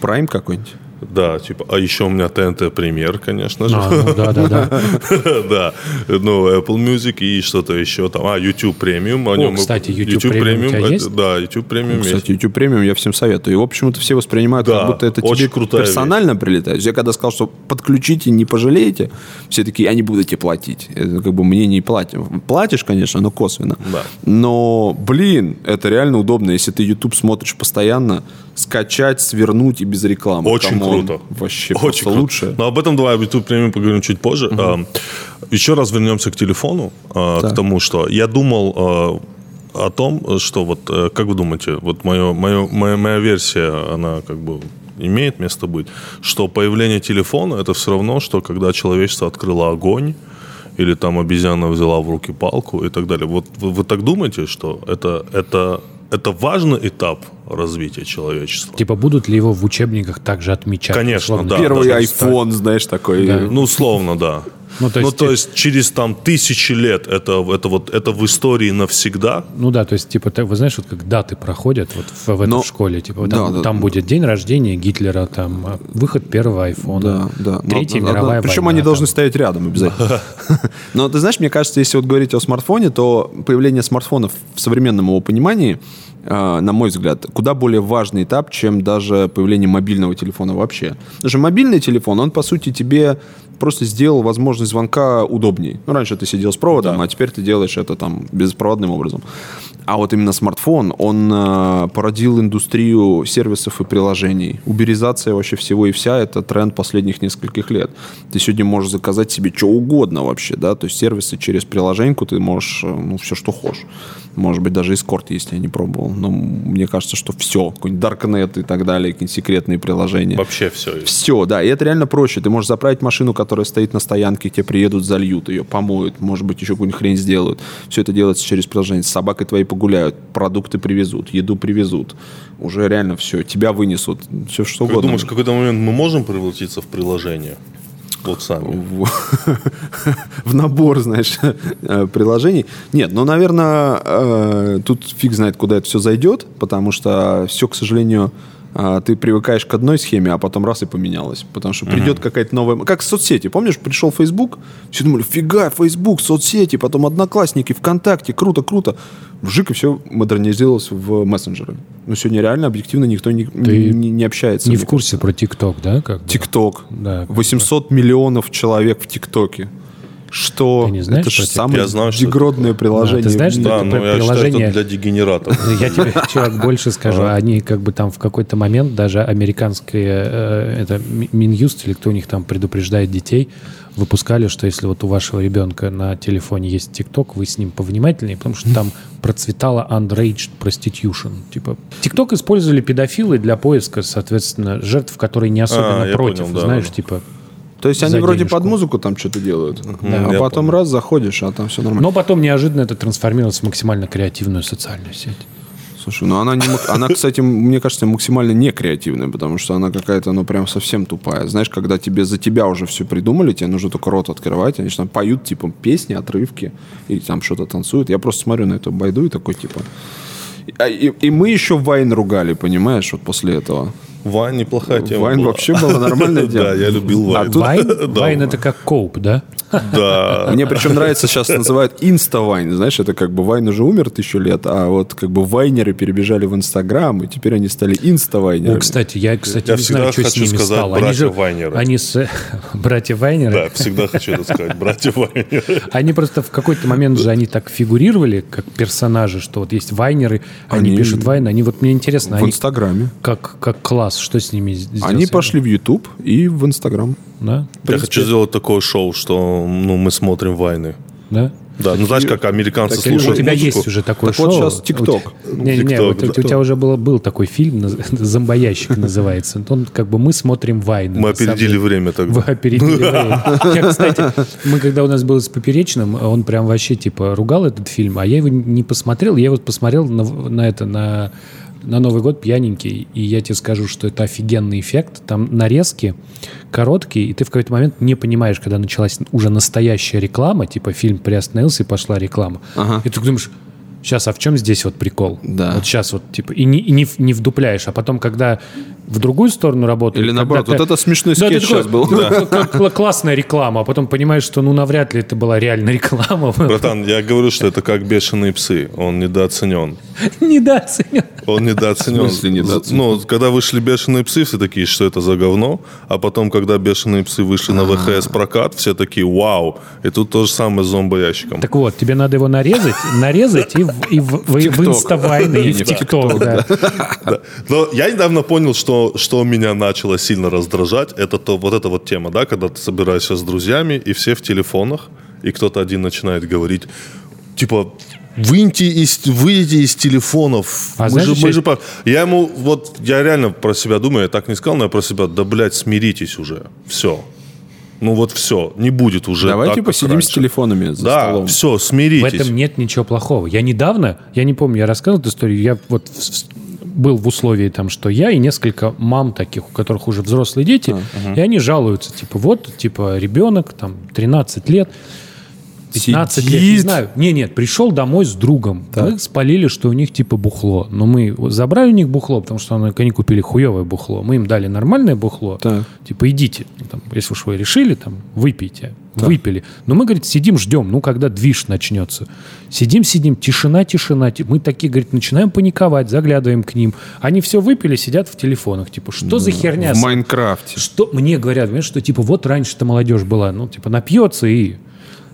Prime какой-нибудь? Да, типа, а еще у меня ТНТ премьер, конечно же. А, ну да, да, да. да, ну, Apple Music и что-то еще там. А, YouTube премиум. о нем- кстати, YouTube тебя это- есть? Да, YouTube премиум есть. Кстати, YouTube премиум я всем советую. Его почему-то все воспринимают, Да, как будто это очень тебе крутая персонально прилетает. Я когда сказал, что подключите, не пожалеете, все такие, я не буду тебе платить. Это как бы мне не платим. Платишь, конечно, но косвенно. Да. Но, блин, это реально удобно. Если ты YouTube смотришь постоянно, скачать, свернуть и без рекламы. Очень Come on. круто. Вообще Очень круто. лучше. Но об этом давай об YouTube Premium поговорим чуть позже. А, Еще раз вернемся к телефону, а, Так. к тому, что я думал а, о том, что вот, э, как вы думаете, вот мое, мое, моя, моя версия, она как бы имеет место быть, что появление телефона это все равно, что когда человечество открыло огонь, или там обезьяна взяла в руки палку и так далее. Вот вы, вы так думаете, что это, это, это важный этап развития человечества? Типа будут ли его в учебниках также отмечать? Конечно, Условно, да. Первый iPhone, знаешь, такой. Да. Ну, условно, да. Ну, то есть, ну, то есть через там тысячи лет это, это вот это в истории навсегда. Ну да, то есть, типа, ты, вы знаешь, вот как даты проходят вот в, в этой Но- школе, типа, Да, там, да, там да. будет день рождения Гитлера, там а, выход первого айфона, Да, да. третья Но- мировая Причем война, они должны там. стоять рядом обязательно. Но ты знаешь, мне кажется, если вот говорить о смартфоне, то появление смартфонов в современном его понимании, э, на мой взгляд, куда более важный этап, чем даже появление мобильного телефона вообще. Даже мобильный телефон, он, по сути, тебе просто сделал возможность звонка удобнее. Ну, раньше ты сидел с проводом, а теперь ты делаешь это там беспроводным образом. А вот именно смартфон, он э, породил индустрию сервисов и приложений. Уберизация вообще всего и вся – это тренд последних нескольких лет. Ты сегодня можешь заказать себе что угодно вообще, да, то есть сервисы через приложеньку ты можешь, э, ну, все, что хочешь. Может быть, даже эскорт, если я не пробовал. Но мне кажется, что все, какой-нибудь Darknet и так далее, какие-нибудь секретные приложения. Вообще все. есть. Все, да, и это реально проще. Ты можешь заправить машину, которая стоит на стоянке, тебе приедут, зальют ее, помоют, может быть, еще какую-нибудь хрень сделают. Все это делается через приложение. С собакой твоей погулять гуляют, продукты привезут, еду привезут. Уже реально все, тебя вынесут, все что Как угодно. думаешь, в какой-то момент мы можем превратиться в приложение? Вот сами. в, в набор, знаешь, э, приложений. Нет, ну, наверное, э, тут фиг знает, куда это все зайдет, потому что все, к сожалению, ты привыкаешь к одной схеме, а потом раз и поменялось. Потому что придет какая-то новая... Как соцсети. Помнишь, пришел Facebook, все думали, фига, Facebook, соцсети, потом Одноклассники, ВКонтакте, круто, круто. Вжик, и все модернизировалось в мессенджеры. Но сегодня реально, объективно, никто не, Ты не, не общается. Не в курсе про ТикТок, да? Как бы? ТикТок. Да. 800 миллионов человек в ТикТоке. Что? Ты не знаешь это же самое Я знаю, дегродное приложение. Да, ты знаешь, что. Да, это но я считаю, приложение- это для дегенератов. Ну, Я тебе, чувак, больше скажу. Они как бы там в какой-то момент даже американские, э, это Ми- Минюст или кто у них там предупреждает детей, выпускали, что если вот у вашего ребенка на телефоне есть ТикТок, вы с ним повнимательнее, потому что там процветала underage prostitution. Типа, ТикТок использовали педофилы для поиска, соответственно, жертв, которые не особенно А, против, понял, да, знаешь, да. типа... То есть они вроде денежку. под музыку там что-то делают. а я потом понял. раз заходишь, а там все нормально. Но потом неожиданно это трансформировалось в максимально креативную социальную сеть. Слушай, ну она, не, она, кстати, мне кажется, максимально не креативная, потому что она какая-то, ну, прям совсем тупая. Знаешь, когда тебе за тебя уже все придумали, тебе нужно только рот открывать, они же там поют, типа, песни, отрывки, и там что-то танцуют. Я просто смотрю на эту байду и такой, типа... А, И, и мы еще Вайн ругали, понимаешь, вот после этого. Vine неплохая тема Vine была. вообще было нормальное дело. Да, я любил А Vine. тут- Vine. Vine это как Coub, да? Да. Мне причем нравится, сейчас называют инста-vine. Знаешь, это как бы Vine уже умер тысячу лет, а вот как бы вайнеры перебежали в Инстаграм, и теперь они стали О, инста-вайнерами. кстати, я, кстати, Я не всегда знаю, что с хочу ними сказать стало. Они братья же, Вайнеры. они с братья Вайнеры. Да, всегда хочу это сказать. Братья Вайнеры. Они просто в какой-то момент же они так фигурировали, как персонажи, что вот есть вайнеры, они, Они- пишут вайны. Они вот мне интересно, В они Инстаграме. как, как класс, что с ними сделать? Они пошли в YouTube и в Инстаграм. Да? Я хочу сделать такое шоу, что ну, мы смотрим Вайны. Да? Да, ну знаешь, как американцы такие У слушают тебя музыку. есть уже такое Так шоу. вот сейчас ТикТок. Не-не-не, ТикТок, вот да. у тебя уже было, был такой фильм, «Зомбоящик» называется. Он как бы мы смотрим Вайны. Мы самом опередили деле. время тогда. Вы опередили время. Я, кстати, мы когда у нас был с Поперечным, он прям вообще типа ругал этот фильм, а я его не посмотрел. Я его посмотрел на, на это, на, на Новый год пьяненький, и я тебе скажу, что это офигенный эффект. Там нарезки короткие, и ты в какой-то момент не понимаешь, когда началась уже настоящая реклама, типа фильм приостановился и пошла реклама. Ага. И ты думаешь, сейчас, а в чем здесь вот прикол? Да. Вот сейчас вот, типа, и не, и не, не вдупляешь, а потом, когда в другую сторону работает... Или наоборот, ты- вот это смешной да, ты скетч такой, сейчас был. «Ну, как- как классная реклама, а потом понимаешь, что ну навряд ли это была реально реклама. Братан, я говорю, что это как бешеные псы. Он недооценен. Недооценен. Он недооценен. В смысле недооценен? Ну, когда вышли «Бешеные псы», все такие, что это за говно. А потом, когда «Бешеные псы» вышли на ВХС прокат, все такие, вау. И тут то же самое с зомбоящиком. Так вот, тебе надо его нарезать, нарезать и в, инставайны, и в ТикТок, да. Да. Но я недавно понял, что, что меня начало сильно раздражать. Это то, вот эта вот тема, да, когда ты собираешься с друзьями, и все в телефонах, и кто-то один начинает говорить, типа, Выньте из, выйдите из телефонов. А мы знаешь, же, мы же Я ему, вот, я реально про себя думаю, я так не сказал, но я про себя, да, блядь, смиритесь уже. Все. Ну вот все, не будет уже Давайте так, как посидим с раньше. телефонами за Да, столом. все, В смиритесь. этом нет ничего плохого. Я недавно, я не помню, я рассказывал эту историю, я вот в- в- был в условии там, что я и несколько мам таких, у которых уже взрослые дети, и они жалуются, типа, вот, типа, ребенок, там, 13 лет, 15 лет, не Сидит. знаю. Не, нет, пришел домой с другом. Мы спалили, что у них типа бухло. Но мы забрали у них бухло, потому что они купили хуевое бухло. Мы им дали нормальное бухло. Так. Типа идите, ну, там, если уж вы решили, там, выпейте. Выпили. Но мы, говорит, сидим, ждем, ну, когда движ начнется. Сидим, сидим, тишина, тишина. Ти- Мы такие, говорит, начинаем паниковать, заглядываем к ним. Они все выпили, сидят в телефонах. Типа, что за херня? В Майнкрафте. Что мне говорят, понимаешь, что типа вот раньше-то молодежь была, ну, типа, напьется и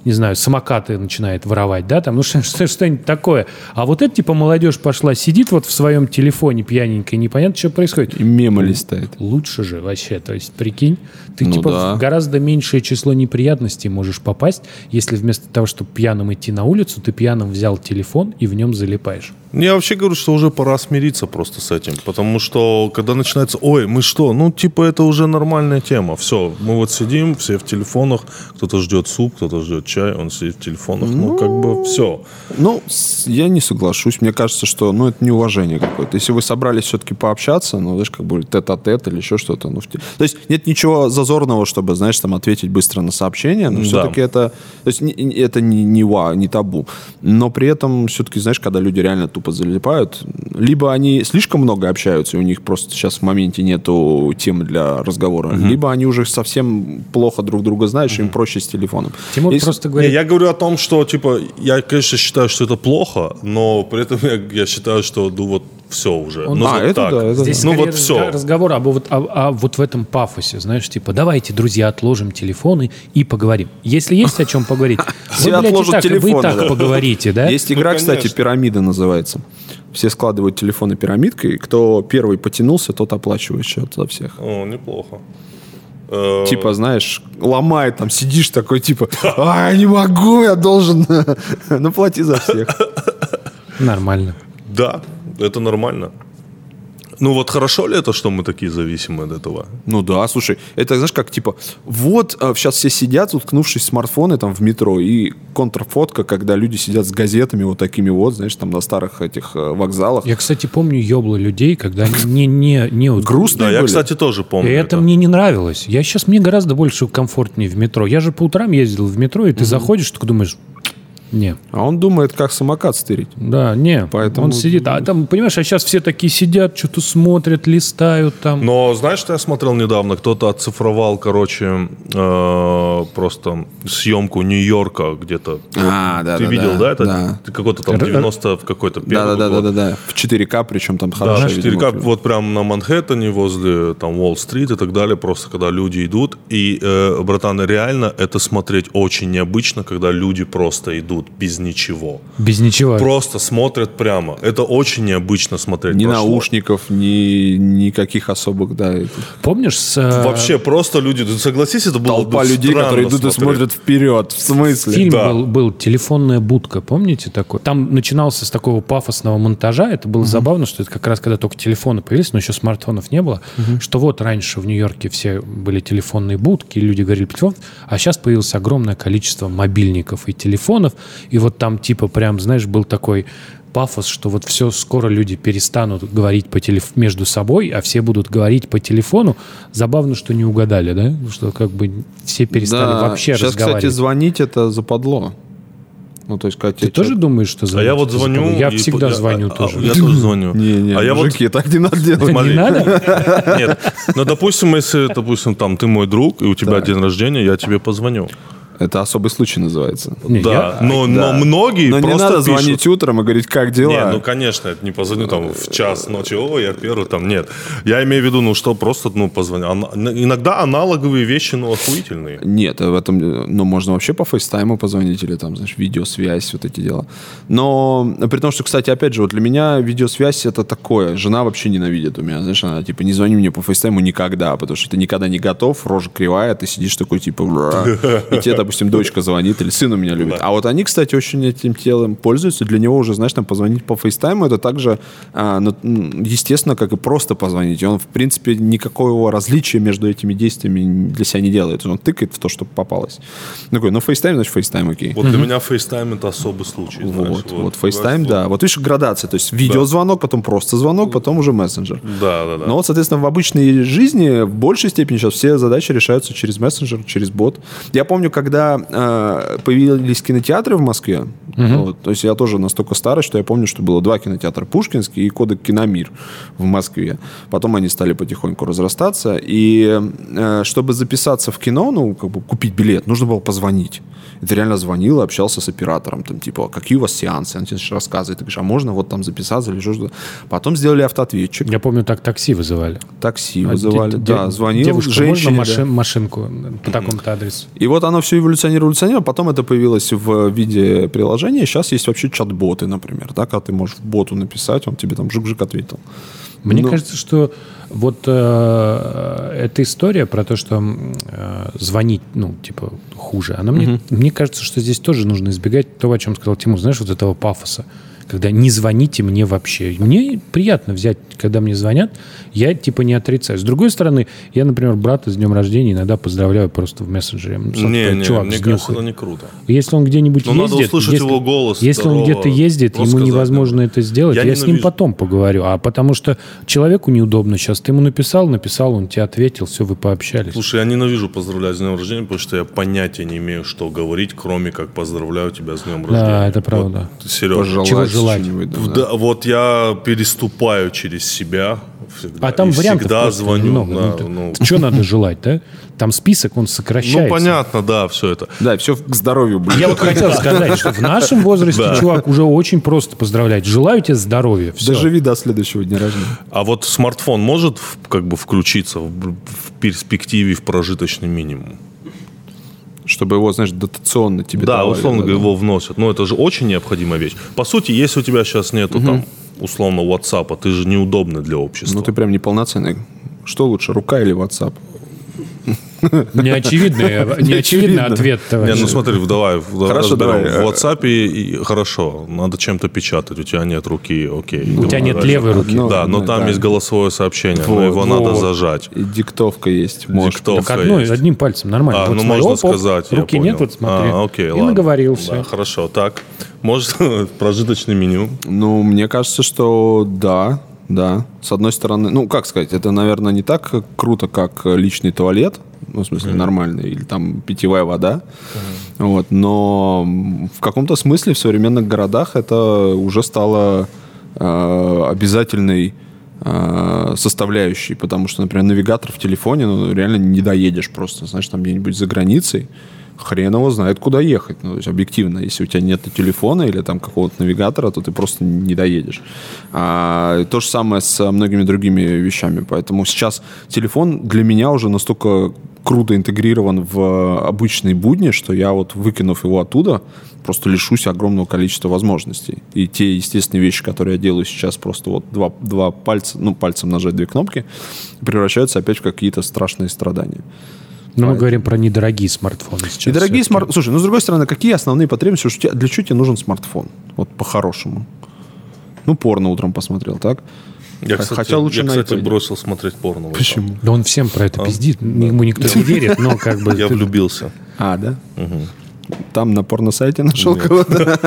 не знаю, самокаты начинает воровать, да, там, ну, что- что- что-нибудь такое. А вот это, типа, молодежь пошла, сидит вот в своем телефоне пьяненькая, непонятно, что происходит. И мемы листает. Лучше же вообще, то есть, прикинь, ты, Ну типа, да. в гораздо меньшее число неприятностей можешь попасть, если вместо того, чтобы пьяным идти на улицу, ты пьяным взял телефон и в нем залипаешь. Я вообще говорю, что уже пора смириться просто с этим. Потому что, когда начинается, ой, мы что, ну, типа, это уже нормальная тема. Все, мы вот сидим, все в телефонах, кто-то ждет суп, кто-то ждет чай, он сидит в телефонах. Ну, как бы все. Ну, с- я не соглашусь. Мне кажется, что ну, это неуважение какое-то. Если вы собрались все-таки пообщаться, ну, знаешь, как бы тет-а-тет или еще что-то. Ну, в те- То есть нет ничего зазорного, чтобы, знаешь, там ответить быстро на сообщение, но Да. все-таки это, то есть, это не, не, не табу. Но при этом все-таки, знаешь, когда люди реально тупо залипают, либо они слишком много общаются, и у них просто сейчас в моменте нету темы для разговора, либо они уже совсем плохо друг друга знают, что им проще с телефоном. Тимур Если- просто Не, говорит, я говорю о том, что, типа, я, конечно, считаю, что это плохо, но при этом я, я считаю, что, ну, вот все уже. Он- ну, А, вот это так. да, это Здесь ну, скорее вот все. разговор об, вот, о- о вот в этом пафосе, знаешь, типа, давайте, друзья, отложим телефоны и поговорим. Если есть о чем поговорить, Все вы, блядь, и отложат так, вы и телефоны, так да. поговорите, да? Есть игра, Ну, кстати, пирамида называется. Все складывают телефоны пирамидкой. Кто первый потянулся, тот оплачивает счет за всех. О, неплохо. Э, Типа, знаешь, ломает, там сидишь такой, типа, а, я не могу, я должен. Ну, плати за всех. Нормально. Да, это нормально. Ну вот хорошо ли это, что мы такие зависимые от этого? Ну да, слушай, это знаешь, как типа, вот сейчас все сидят, уткнувшись в смартфоны там в метро, и контрфотка, когда люди сидят с газетами вот такими вот, знаешь, там на старых этих э, вокзалах. Я, кстати, помню ёбло людей, когда они не, не, не вот- Грустные Да, я, кстати, тоже И помню. это мне не нравилось. Я сейчас мне гораздо больше комфортнее в метро. Я же по утрам ездил в метро, и ты заходишь, только думаешь, не, А он думает, как самокат стырить. да, не. Поэтому- Он сидит, а там, понимаешь, а сейчас все такие сидят, что-то смотрят, листают там. Но знаешь, что я смотрел недавно? Кто-то оцифровал, короче, э, просто съемку Нью-Йорка где-то. А, да, Ты да, видел, да, да? Это да. ты какой-то там Р- 90 в какой-то первый Да, да, да, да, да, да. В 4К, причем там Да, хорошая. 4К видимо, вот прям на Манхэттене, возле там Уолл-стрит и так далее, просто когда люди идут. И, э, братан, реально это смотреть очень необычно, когда люди просто идут без ничего. Без ничего. Просто смотрят прямо. Это очень необычно смотреть. Ни Прошло. наушников, ни никаких особых, да. это- Помнишь, с, э, Вообще просто люди, ты согласись, это было Толпа бы людей, странно которые идут и смотреть. смотрят вперед. В смысле? фильм да. был, был «Телефонная будка», помните такой? Там начинался с такого пафосного монтажа. Это было забавно, что это как раз когда только телефоны появились, но еще смартфонов не было. Что вот раньше в Нью-Йорке все были телефонные будки, люди говорили а сейчас появилось огромное количество мобильников и телефонов. И вот там типа прям, знаешь, был такой пафос, что вот все скоро люди перестанут говорить по телеф... между собой, а все будут говорить по телефону. Забавно, что не угадали, да? Что как бы все перестали Да, вообще Сейчас, разговаривать. кстати, звонить это западло. Ну, то есть, когда Ты тоже думаешь, что А звонить я вот звоню. Я и всегда по- звоню а- а- тоже. Я тоже звоню. Не, не, а я вот так не надо делать. Смотри. Не надо? Нет. Ну, допустим, если, допустим, там ты мой друг, и у тебя день рождения, я тебе позвоню. Это особый случай называется. Не, да. я- но, Да. но многие Но не просто надо пишут. звонить утром и говорить, как дела. Не, ну, конечно, это не позвоню там в час ночи, о, я первый, там, нет. Я имею в виду, ну, что просто, ну, позвоню. Иногда аналоговые вещи, ну, охуительные. Нет, в этом, ну, можно вообще по FaceTime'у позвонить или там, знаешь, видеосвязь, вот эти дела. Но при том, что, кстати, опять же, вот для меня видеосвязь это такое. Жена вообще ненавидит у меня, знаешь, она типа, не звони мне по FaceTime'у никогда, потому что ты никогда не готов, рожа кривая, ты сидишь такой, типа, и тебе, допустим, дочка звонит или сын у меня любит. А вот они, кстати, очень этим делом пользуются. Для него уже, знаешь, там позвонить по FaceTime'у, это также, а, ну, естественно, как и просто позвонить. И он, в принципе, никакого различия между этими действиями для себя не делает. Он тыкает в то, что попалось. Такой, ну, FaceTime, значит, FaceTime, окей. Вот для меня FaceTime это особый случай. знаешь, Вот, вот, FaceTime, да. Вот видишь, градация. То есть видеозвонок, потом просто звонок, потом уже мессенджер. Да, да, да. Но вот, соответственно, в обычной жизни в большей степени сейчас все задачи решаются через мессенджер, через бот. Я помню, когда э, появились кинотеатры в Москве, вот, то есть я тоже настолько старый, что я помню, что было два кинотеатра, Пушкинский и Кодек Киномир в Москве. Потом они стали потихоньку разрастаться, и э, чтобы записаться в кино, ну, как бы купить билет, нужно было позвонить. И ты реально звонил и общался с оператором, там, типа, какие у вас сеансы? Он тебе рассказывает, ты говоришь, а можно вот там записаться или что-то. Потом сделали автоответчик, Я помню, так такси вызывали. такси А вызывали, де- да, де- звонил Девушка, женщине. можно да. машин- машинку по такому-то адресу? И вот оно все эволюционировало, эволюционировало, потом это появилось в виде приложения. Сейчас есть вообще чат-боты, например, да, когда ты можешь боту написать, он тебе там жик-жик ответил. Мне Ну, кажется, что вот э, эта история про то, что э, звонить, ну, типа, хуже, она мне, мне кажется, что здесь тоже нужно избегать того, о чем сказал Тимур, знаешь, вот этого пафоса. Когда не звоните мне вообще. Мне приятно взять, когда мне звонят, я типа не отрицаю. С другой стороны, я, например, брата с днем рождения иногда поздравляю просто в мессенджере. Ну, Не, не, чувак, мне кажется, это не круто. Если он где-нибудь Ну, надо ездит, услышать если, его голос, если он здорово, где-то ездит, ему сказать, невозможно да. это сделать, Я я, с ним потом поговорю. А потому что человеку неудобно сейчас. Ты ему написал, написал, он тебе ответил, все, вы пообщались. Слушай, я ненавижу поздравлять с днем рождения, потому что я понятия не имею, что говорить, кроме как поздравляю тебя с днем Да, рождения. это правда. Вот, Серега, Пожелать желать? да, да. да, вот я переступаю через себя всегда. А там и вариантов всегда звоню. немного. да, ну, ну, Что надо желать, да? Там список, он сокращается. ну, понятно, да, все это. Да, все к здоровью будет. Я вот хотел сказать, что в нашем возрасте, чувак, уже очень просто поздравлять. Желаю тебе здоровья. Все. Доживи до следующего дня рождения. А вот смартфон может как бы включиться в, в перспективе в прожиточный минимум? Чтобы его, знаешь, дотационно тебе да, давали, условно говоря, да. его вносят. Но это же очень необходимая вещь. По сути, если у тебя сейчас нету там условно WhatsApp, ты же неудобный для общества. Ну ты прям неполноценный. Что лучше, рука или WhatsApp? Неочевидный, неочевидный ответ, Не, ну смотри, давай, Хорошо, разберем. давай, В WhatsApp и- хорошо, надо чем-то печатать, у тебя нет руки, окей. У тебя нет левой руки. Ну, да, но ну, там да. есть голосовое сообщение, но его надо зажать. И диктовка есть. Диктовка Так одной, есть. одним пальцем, нормально. А, Вот ну смотри, можно сказать. Руки нет, вот смотри. А, окей, И ладно. наговорился. Да, хорошо, так. Может, прожиточное меню. Ну, мне кажется, что да, да. С одной стороны, ну, как сказать, это, наверное, не так круто, как личный туалет, ну, в смысле, нормальный, или там питьевая вода. Вот, но в каком-то смысле в современных городах это уже стало э, обязательной э, составляющей, потому что, например, навигатор в телефоне, ну, реально не доедешь просто, знаешь, там где-нибудь за границей, хрен его знает, куда ехать. Ну, то есть, объективно, если у тебя нет телефона или там какого-то навигатора, то ты просто не доедешь. А, то же самое с многими другими вещами. Поэтому сейчас телефон для меня уже настолько круто интегрирован в обычные будни, что я вот, выкинув его оттуда, просто лишусь огромного количества возможностей. И те естественные вещи, которые я делаю сейчас, просто вот два, два пальца, ну, пальцем нажать две кнопки, превращаются опять в какие-то страшные страдания. Но мы говорим про недорогие смартфоны сейчас. И дорогие всё-таки. смартфоны. Слушай, ну с другой стороны, какие основные потребности? Для чего тебе нужен смартфон? Вот по-хорошему. Ну, порно утром посмотрел, так? Я, кстати, Хотя лучше я, на кстати, iPad. бросил смотреть порно. вот там. Да он всем про это пиздит. Ему никто не верит, но как бы... Я влюбился. А, да? Там на порно-сайте нашел кого-то.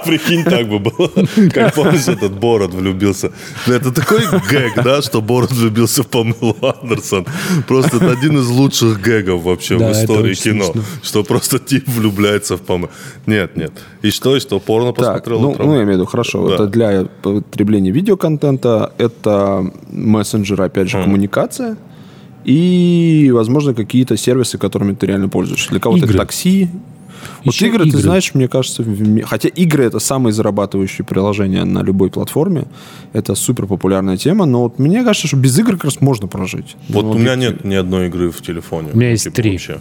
Прикинь, так бы было. Как помнишь, этот Бород влюбился. Это такой гэг, да, что Бород влюбился в Памелу Андерсон. Просто это один из лучших гэгов вообще в истории кино. Что просто тип влюбляется в Памелу. Нет, нет. И что, и что, порно посмотрел ну, ну, я имею в виду, хорошо. Это для потребления видеоконтента, это мессенджер, опять же, коммуникация. И, возможно, какие-то сервисы, которыми ты реально пользуешься. Для кого-то это такси. Вот Еще игры, игры. ты знаешь, мне кажется, в хотя игры это самые зарабатывающие приложения на любой платформе, это супер популярная тема, но вот мне кажется, что без игр как раз можно прожить. Вот Ну, у меня нет ни одной игры в телефоне. У меня есть Типа, три. вообще.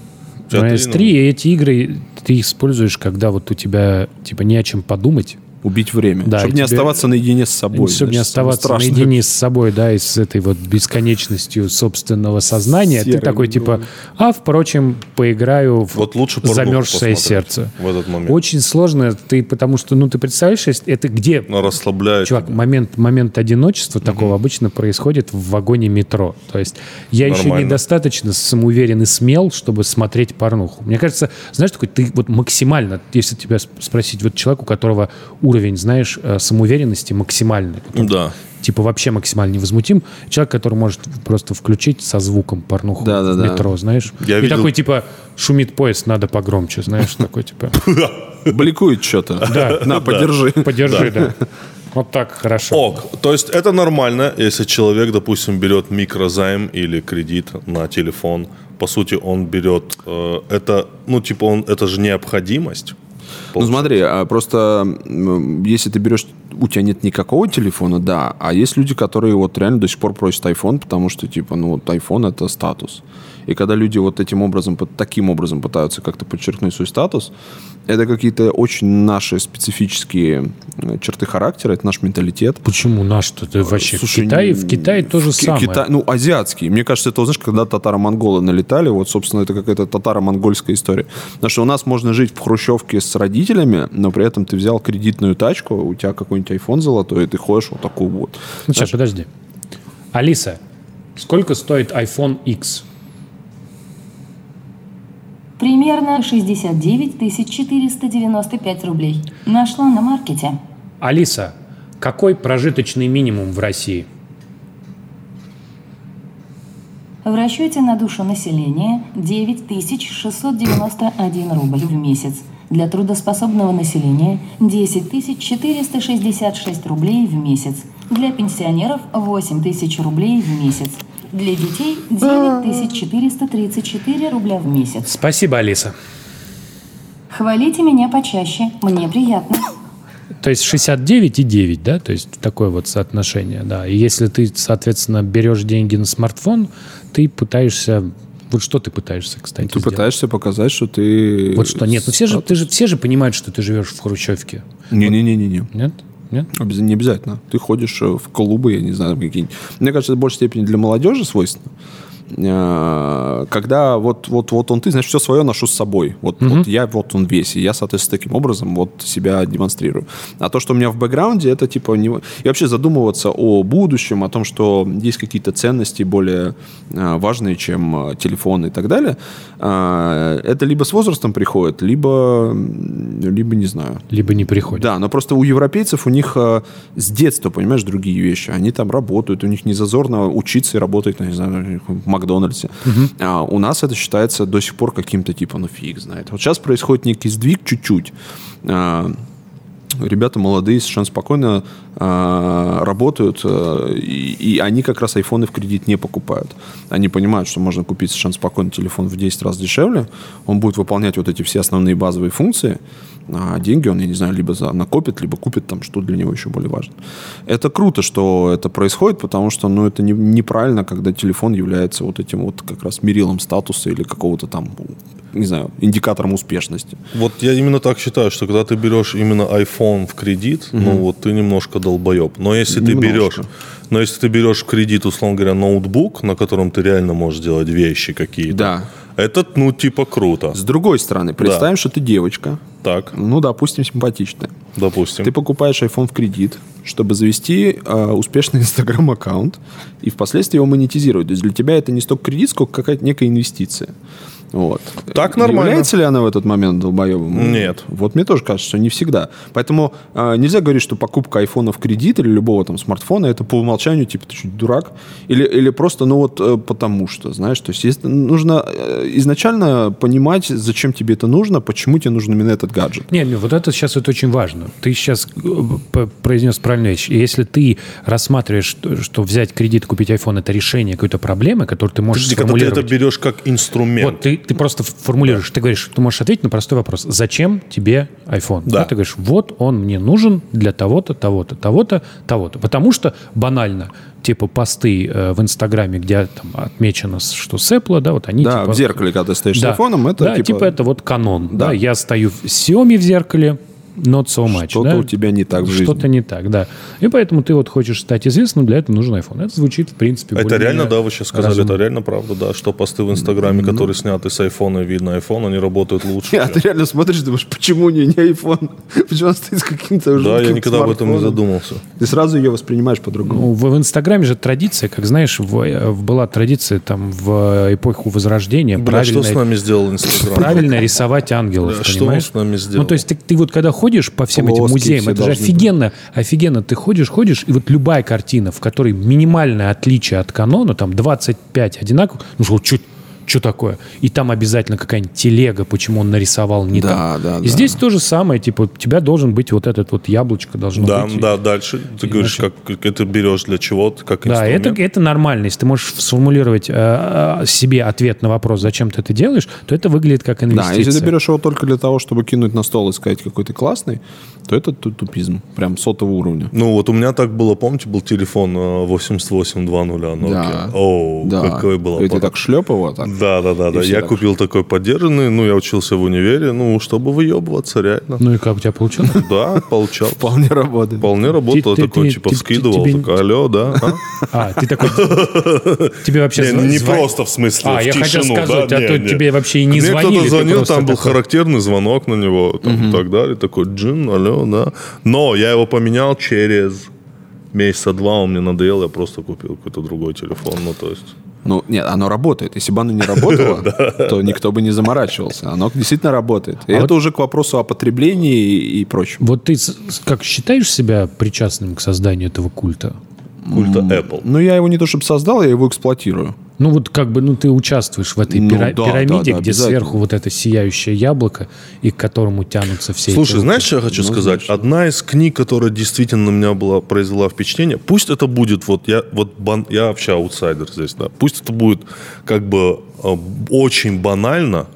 У меня есть ну, три, и эти игры ты их используешь, когда вот у тебя типа не о чем подумать. Убить время. Да, чтобы не оставаться наедине с собой. чтобы не знаешь, самое оставаться наедине с собой, да, и с этой вот бесконечностью собственного сознания. Серым, ты такой типа, а, впрочем, поиграю в Вот лучше замерзшее сердце. в этот момент. Очень сложно, ты, потому что, ну, ты представляешь, это где Но расслабляет. Чувак, момент, момент одиночества такого обычно происходит в вагоне метро. То есть я еще Нормально. недостаточно самоуверен и смел, чтобы смотреть порнуху. Мне кажется, знаешь, такой ты вот максимально, если тебя сп- спросить, вот человек, у которого уровень, знаешь, э, самоуверенности максимальный, вот он, Да. типа вообще максимально невозмутим, человек, который может просто включить со звуком порнуху Да-да-да. в метро, знаешь, Я и видел- такой типа шумит поезд, надо погромче, знаешь, такой типа, Бликует что-то. да, На, подержи. подержи, да. Вот так хорошо. Ок, то есть это нормально, если человек, допустим, берет микрозайм или кредит на телефон. По сути, он берет э, это, ну типа он, это же необходимость. Ну смотри, а просто если ты берешь у тебя нет никакого телефона, да, а есть люди, которые вот реально до сих пор просят iPhone, потому что, типа, ну, вот iPhone — это статус. И когда люди вот этим образом, под- таким образом пытаются как-то подчеркнуть свой статус, это какие-то очень наши специфические э, черты характера, это наш менталитет. Почему наш-то? Ты вообще Слушай, в Китае, в Китае то же в самое. Китай- ну, азиатский. Мне кажется, это, знаешь, когда татаро-монголы налетали, вот, собственно, это какая-то татаро-монгольская история. Потому что у нас можно жить в хрущевке с родителями, но при этом ты взял кредитную тачку, у тебя какой-нибудь iPhone золотой, и ты ходишь вот такой вот. Ну, сейчас, подожди. Алиса, сколько стоит iPhone X? Примерно 69 495 рублей. Нашла на маркете. Алиса, какой прожиточный минимум в России? В расчете на душу населения 9691 рубль в месяц. Для трудоспособного населения 10 466 рублей в месяц. Для пенсионеров 8 тысяч рублей в месяц. Для детей 9 434 рубля в месяц. Спасибо, Алиса. Хвалите меня почаще, мне приятно. То есть 69 и 9, да? То есть такое вот соотношение, да. И если ты, соответственно, берешь деньги на смартфон, ты пытаешься... Вот что ты пытаешься, кстати, Ты сделать? пытаешься показать, что ты... Вот что, нет, ну все же, ты же, все же понимают, что ты живешь в Хрущевке. Не-не-не-не. Нет? Нет? Не обязательно. Ты ходишь э, в клубы, я не знаю, какие-нибудь. Мне кажется, это в большей степени для молодежи свойственно. Э, Когда вот, вот, вот он ты, значит, все свое ношу с собой. Вот, вот я, вот он весь. И я, соответственно, таким образом вот себя демонстрирую. А то, что у меня в бэкграунде, это типа... Не... И вообще задумываться о будущем, о том, что есть какие-то ценности более э, важные, чем э, телефон и так далее, это либо с возрастом приходит, либо, либо не знаю. Либо не приходит. Да, но просто у европейцев у них с детства, понимаешь, другие вещи. Они там работают, у них не зазорно учиться и работать, ну, не знаю, Макдональдсе. А у нас это считается до сих пор каким-то типа, ну фиг знает. Вот сейчас происходит некий сдвиг чуть-чуть. А, Ребята молодые совершенно спокойно работают, а, и, и они как раз айфоны в кредит не покупают. Они понимают, что можно купить совершенно спокойно телефон в 10 раз дешевле, он будет выполнять вот эти все основные базовые функции, а деньги он, я не знаю, либо за, накопит, либо купит там, что для него еще более важно. Это круто, что это происходит, потому что, ну, это не, неправильно, когда телефон является вот этим вот как раз мерилом статуса или какого-то там, не знаю, индикатором успешности. Вот я именно так считаю, что когда ты берешь именно iPhone в кредит, ну вот ты немножко долбоеб. Но если ты Немножко. берешь, но если ты берешь в кредит, условно говоря, ноутбук, на котором ты реально можешь делать вещи какие-то, Да. это, ну, типа круто. С другой стороны, представим, что ты девочка, Так, ну, допустим, симпатичная. допустим. Ты покупаешь iPhone в кредит, чтобы завести э, успешный Инстаграм-аккаунт и впоследствии его монетизировать. То есть для тебя это не столько кредит, сколько какая-то некая инвестиция. Вот. Так нормально. Является ли она в этот момент долбоебом? Нет. Вот мне тоже кажется, что не всегда. Поэтому э, нельзя говорить, что покупка айфона в кредит или любого там смартфона это по умолчанию, типа, ты чуть дурак. Или, или просто, ну вот, э, потому что, знаешь. То есть если- нужно э, изначально понимать, зачем тебе это нужно, почему тебе нужен именно этот гаджет. Нет, нет, вот это сейчас вот очень важно. Ты сейчас э, произнес правильную вещь. Если ты рассматриваешь, что, что взять кредит, купить iPhone, это решение какой-то проблемы, которую ты можешь Подожди, когда ты это берешь как инструмент. Вот ты, ты просто формулируешь, ты говоришь, ты можешь ответить на простой вопрос. Зачем тебе iPhone? Да. Ты говоришь, вот он мне нужен для того-то, того-то, того-то, того-то. Потому что банально, типа посты э, в Инстаграме, где там отмечено, что с Apple, да, вот они Да, типа... в зеркале, когда ты стоишь с Да. айфоном, это да, типа, это вот канон. Да. Да. я стою в Xiaomi в зеркале, not so much. Что-то да? у тебя не так в жизни. Что-то не так, да. И поэтому ты вот хочешь стать известным, для этого нужен iPhone. Это звучит, в принципе, Это реально, да, вы сейчас сказали, разумно. это реально правда, да, что посты в Инстаграме, которые сняты с айфона, видно iPhone, они работают лучше. А ты реально смотришь и думаешь, почему не, не iPhone? Почему он стоит с каким-то уже Да, я никогда об этом не задумался. Ты сразу ее воспринимаешь по-другому. Ну, в, Инстаграме же традиция, как знаешь, в- э, в- была традиция там в эпоху Возрождения Бля, что правильно, с нами сделал Инстаграм? правильно рисовать ангелов, Да, что он с нами сделал? Ну, то есть ты, ты вот когда ходишь по всем этим музеям, это же офигенно, офигенно. Ты ходишь, ходишь, и вот любая картина, в которой минимальное отличие от канона, там 25 одинаковых, ну что, чуть что такое? И там обязательно какая-нибудь телега, почему он нарисовал не Да, так. да, И да. здесь то же самое, типа, у тебя должен быть вот этот вот яблочко должно Да, быть. да, дальше ты говоришь, как, как это берешь для чего-то, как Да, это, инструмент. это нормально. Если ты можешь сформулировать э, э, себе ответ на вопрос, зачем ты это делаешь, то это выглядит как Да, инвестиция. если ты берешь его только для того, чтобы кинуть на стол и сказать, какой ты классный, то это ту- тупизм. Прям сотого уровня. Ну, вот у меня так было, помните, был телефон э, 8820 Nokia. Да. Оу, да. какой был И ты аппарат. так шлеп его так. Да, да, да, да. Я так купил такой поддержанный, ну, я учился в универе, ну, чтобы выебываться, реально. Ну и как у тебя получилось? Да, получал. Вполне работает. Вполне работало, ты- такой, типа, тебе- такой, алло, да? а?» А, ты такой... Тебе вообще... Не, просто в смысле, А, я хотел сказать, а то тебе вообще и не Мне звонили. кто-то ты звонил, там был характерный звонок на него, там, и так далее, такой, джин, алло, да. Но я его поменял через месяца два, он мне надоел, я просто купил какой-то другой телефон, ну, то есть... Ну, нет, оно работает. Если бы оно не работало, то никто бы не заморачивался. Оно действительно работает. И А это уже к вопросу о потреблении и, прочем. Вот ты как считаешь себя причастным к созданию этого культа? Культа Apple. Ну, я его не то чтобы создал, я его эксплуатирую. Ну вот как бы, ну ты участвуешь в этой Ну, пира- да, пирамиде, да, да, где сверху вот это сияющее яблоко, и к которому тянутся все Слушай, эти... знаешь, что я хочу сказать? Одна из книг, которая действительно на меня была, произвела впечатление, пусть это будет, вот я, вот бан- я вообще аутсайдер здесь, да, пусть это будет как бы э, очень банально,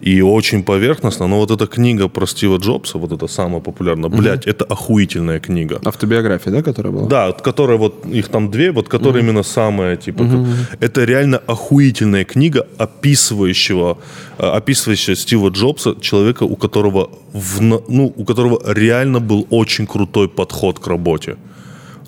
и очень поверхностно, но вот эта книга про Стива Джобса, вот эта самая популярная, блядь, это охуительная книга. Автобиография, да, которая была? Да, которая вот, их там две, вот которая именно самая, типа, как- это реально охуительная книга, описывающего, э, описывающая Стива Джобса, человека, у которого, в ну, у которого реально был очень крутой подход к работе.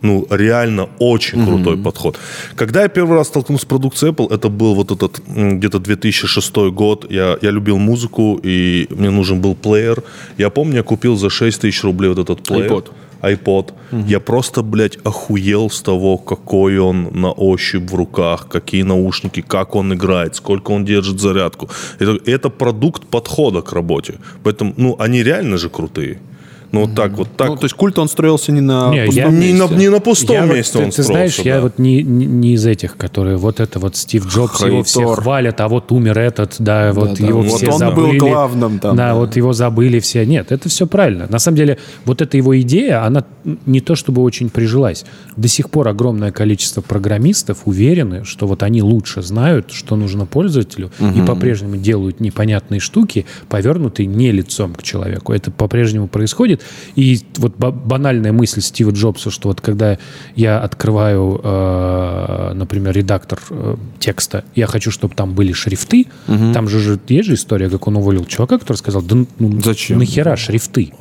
Ну, реально очень крутой подход. Когда я первый раз столкнулся с продукцией Apple, это был вот этот где-то 2006 год. Я, я любил музыку, и мне нужен был плеер. Я помню, я купил за 6 тысяч рублей вот этот плеер. iPod. iPod. Я просто, блядь, охуел с того, какой он на ощупь в руках, какие наушники, как он играет, сколько он держит зарядку. Это, это продукт подхода к работе. Поэтому, ну, они реально же крутые. Ну, вот так вот, так. Ну, то есть культ он строился не на Не, пустом я- не, на, месте. не на пустом Я вот, месте ты, он ты знаешь, строился, я да. вот не, не, не из этих, которые вот это вот Стив Джобс, его все хвалят, а вот умер этот, да, вот да. его Вот все он забыли. был главным там, Да, да. вот его забыли все. Нет, это все правильно. На самом деле, вот эта его идея, она не то чтобы очень прижилась. До сих пор огромное количество программистов уверены, что вот они лучше знают, что нужно пользователю, и по-прежнему делают непонятные штуки, повернутые не лицом к человеку. Это по-прежнему происходит. И вот ба- банальная мысль Стива Джобса, что вот когда я открываю, э, например, редактор э, текста, я хочу, чтобы там были шрифты, там же, же есть же история, как он уволил чувака, который сказал, да ну, Зачем? нахера шрифты?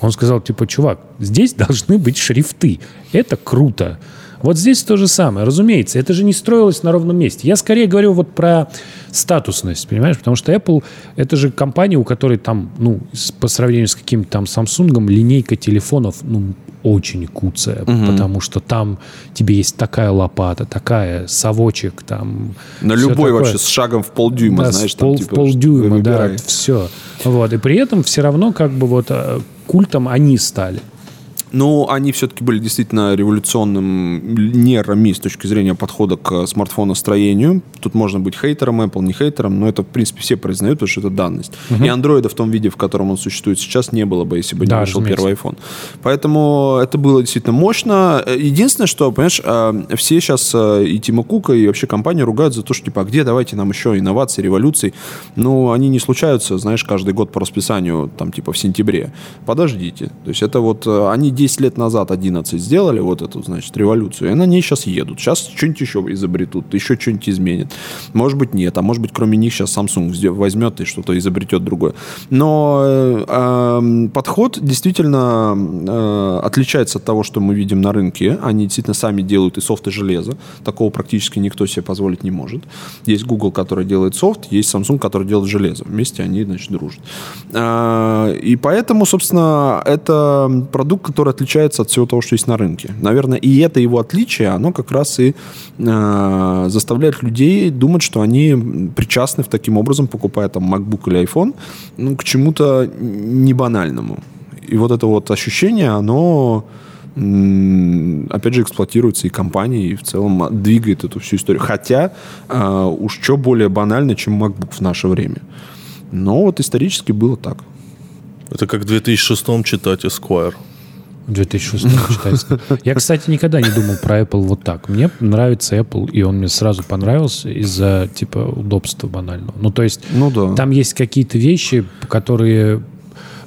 Он сказал, типа, чувак, здесь должны быть шрифты. Это круто. Вот здесь то же самое. Разумеется, это же не строилось на ровном месте. Я скорее говорю вот про статусность, понимаешь? Потому что Apple — это же компания, у которой там, ну, по сравнению с каким-то там Samsung, линейка телефонов, ну, очень куцая, потому что там тебе есть такая лопата, такая совочек, там... На любой такое. вообще с шагом в полдюйма, Да, знаешь, пол, там, типа, в полдюйма, да, все. Вот. И при этом все равно как бы вот э, культом они стали. Ну, они все-таки были действительно революционным нейрами с точки зрения подхода к смартфоностроению. Тут можно быть хейтером Apple, не хейтером, но это, в принципе, все признают, потому что это данность. И андроида в том виде, в котором он существует сейчас, не было бы, если бы не Да, вышел разумеется. первый iPhone. Поэтому это было действительно мощно. Единственное, что, понимаешь, э, все сейчас э, и Тима Кука, и вообще компания ругают за то, что, типа, а где давайте нам еще инноваций, революций? Ну, они не случаются, знаешь, каждый год по расписанию, там, типа, в сентябре. Подождите. То есть это вот э, они 10 лет назад, 11 сделали вот эту, значит, революцию, и на ней сейчас едут. Сейчас что-нибудь еще изобретут, еще что-нибудь изменят. Может быть, нет. А может быть, кроме них сейчас Samsung возьмет и что-то изобретет другое. Но э, подход действительно э, отличается от того, что мы видим на рынке. Они действительно сами делают и софт, и железо. Такого практически никто себе позволить не может. Есть Google, который делает софт, есть Samsung, который делает железо. Вместе они, значит, дружат. Э, И поэтому, собственно, это продукт, который отличается от всего того, что есть на рынке. Наверное, и это его отличие, оно как раз и э, заставляет людей думать, что они причастны в таким образом, покупая там MacBook или iPhone, ну, к чему-то не банальному. И вот это вот ощущение, оно опять же, эксплуатируется и компанией, и в целом двигает эту всю историю. Хотя а, уж что более банально, чем MacBook в наше время. Но вот исторически было так. Это как в 2006 читать Esquire. В 2006 читается. Я, кстати, никогда не думал про Apple вот так. Мне нравится Apple, и он мне сразу понравился из-за, типа, удобства банального. Ну, то есть, Ну да. там есть какие-то вещи, которые...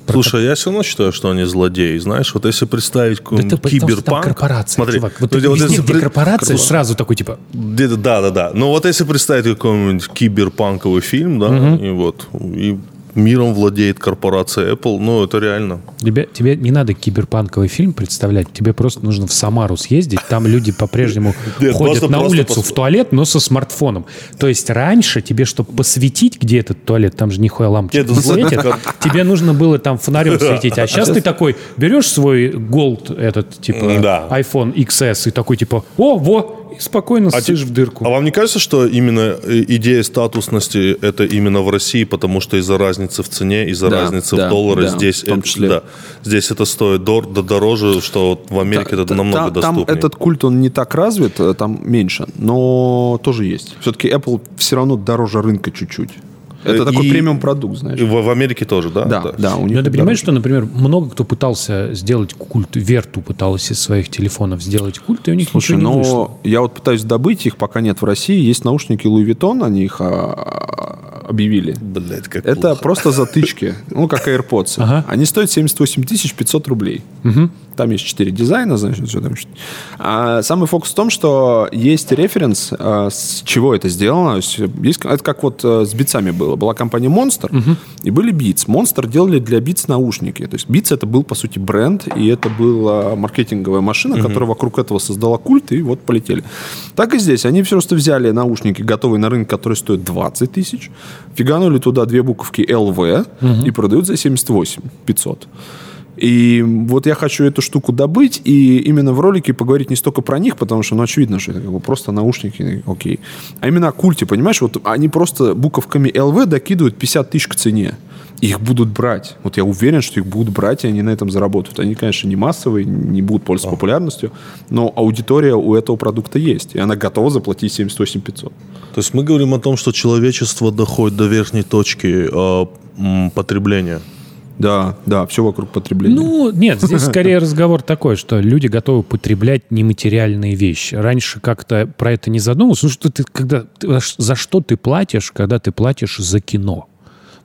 Слушай, я все равно считаю, что они злодеи. Знаешь, вот если представить Да киберпанк... корпорация, смотри, чувак. Вот, ну, ты вот везде, если где корпорация, сразу такой, типа, Где-то, да, да, да. Но вот если представить какой-нибудь киберпанковый фильм, да, и вот, и миром владеет корпорация Apple, ну, это реально. тебе, тебе не надо киберпанковый фильм представлять, тебе просто нужно в Самару съездить, там люди по-прежнему ходят просто- на просто улицу в туалет, но со смартфоном. То есть раньше тебе, чтобы посветить, где этот туалет, там же нихуя лампочка не светит, тебе нужно было там фонарем светить. А сейчас ты такой берешь свой Gold, этот, типа, iPhone XS, и такой, типа, о, во, и спокойно ссышь в дырку. А вам не кажется, что именно э, идея статусности это именно в России, потому что из-за разницы в цене, из-за Да, разницы да, в долларе да, здесь, в том это- числе. да, здесь это стоит дор- да дороже, что вот в Америке это Та- намного та- там доступнее. этот культ, он не так развит, э, там меньше, но тоже есть. Все-таки Apple все равно дороже рынка чуть-чуть. Это Э, такой и- премиум продукт, знаешь. И в, в Америке тоже, да? Да, да, у них Ну, ты это понимаешь, что, например, много кто пытался сделать культ, Верту пыталась из своих телефонов сделать культ, и у них Слушай, ничего не вышло. но я вот пытаюсь добыть их, пока нет в России. Есть наушники Louis Vuitton, они их а, объявили. Блять, как Это плохо. просто затычки, ну, как AirPods. Ага. Они стоят 78 500 рублей. Там есть 4 дизайна, значит, что там. А самый фокус в том, что есть референс, а, с чего это сделано. Есть, это как вот э, с битсами было. Была компания Monster, и были Beats. Monster делали для Beats наушники. То есть Beats это был, по сути, бренд, и это была маркетинговая машина, которая вокруг этого создала культ, и вот полетели. Так и здесь. Они просто взяли наушники, готовые на рынок, которые стоят 20 тысяч, фиганули туда две буковки LV и продают за 78 500. И вот я хочу эту штуку добыть и именно в ролике поговорить не столько про них, потому что, ну, очевидно, что это как бы просто наушники, окей. А именно о культе, понимаешь? Вот они просто буковками LV докидывают 50 тысяч к цене. Их будут брать. Вот я уверен, что их будут брать, и они на этом заработают. Они, конечно, не массовые, не будут пользоваться популярностью, но аудитория у этого продукта есть, и она готова заплатить 78 500. То есть мы говорим о том, что человечество доходит до верхней точки э, потребления. Да, да, все вокруг потребления. Ну, нет, здесь скорее разговор такой, что люди готовы потреблять нематериальные вещи. Раньше как-то про это не задумывался. Ну, что ты, когда, ты- за что ты платишь, когда ты платишь за кино?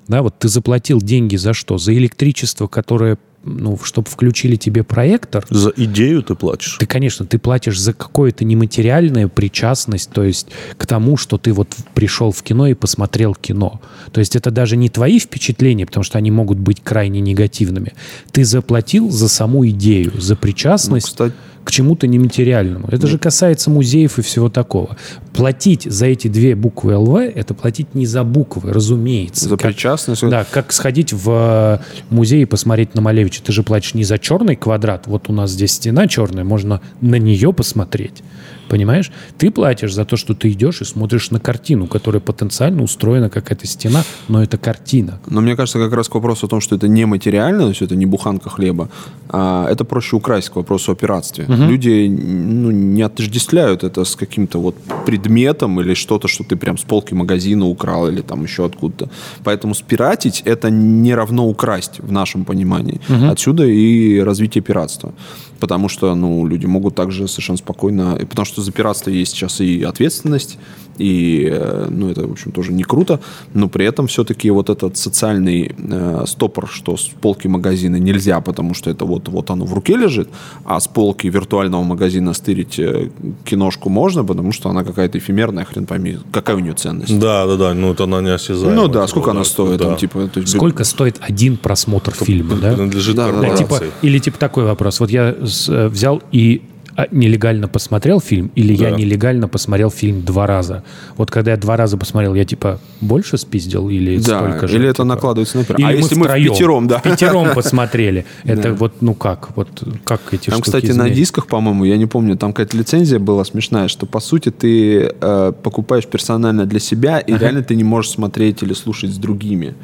Да, вот ты заплатил деньги за что? За электричество, которое, ну, чтобы включили тебе проектор? За идею ты платишь. Ты, конечно, ты платишь за какое-то нематериальное причастность, то есть к тому, что ты вот пришел в кино и посмотрел кино. То есть это даже не твои впечатления, потому что они могут быть крайне негативными. Ты заплатил за саму идею, за причастность Ну, кстати- к чему-то нематериальному. Это же касается музеев и всего такого. Платить за эти две буквы ЛВ – это платить не за буквы, разумеется. За Как- причастность. да, как сходить в э, музей и посмотреть на Малевича. Ты же платишь не за черный квадрат. Вот у нас здесь стена черная, можно на нее посмотреть. Понимаешь? Ты платишь за то, что ты идешь и смотришь на картину, которая потенциально устроена как эта стена, но это картина. Но мне кажется, как раз к вопросу о том, что это не материально, то есть это не буханка хлеба, а это проще украсть к вопросу о пиратстве. Люди ну, не отождествляют это с каким-то вот предметом или что-то, что ты прям с полки магазина украл или там еще откуда-то. Поэтому спиратить это не равно украсть в нашем понимании. Отсюда и развитие пиратства. Потому что ну, люди могут также совершенно спокойно... Потому что за пиратство есть сейчас и ответственность, и э, ну, это, в общем, тоже не круто, но при этом все-таки вот этот социальный э, стопор, что с полки магазина нельзя, потому что это вот, вот оно в руке лежит, а с полки виртуального магазина стырить э, киношку можно, потому что она какая-то эфемерная, хрен пойми, какая у нее ценность. Да, да, да, ну это она неосязаемая. Ну да, типа, сколько она стоит? да. Там, типа, то есть, Сколько стоит один просмотр фильма, да? Принадлежит Да, да, Да, да. корпорации. типа, или типа такой вопрос. Вот я с- э, взял и нелегально посмотрел фильм, или я Да. нелегально посмотрел фильм два раза. Вот когда я два раза посмотрел, я типа больше спиздил или Да, столько же? или это типа? накладывается на пер- Или А если мы втроем, впятером, да. впятером посмотрели. Это вот, ну как? Вот как эти Там, кстати, на дисках, по-моему, я не помню, там какая-то лицензия была смешная, что по сути ты э, покупаешь персонально для себя, и реально ты не можешь смотреть или слушать с другими.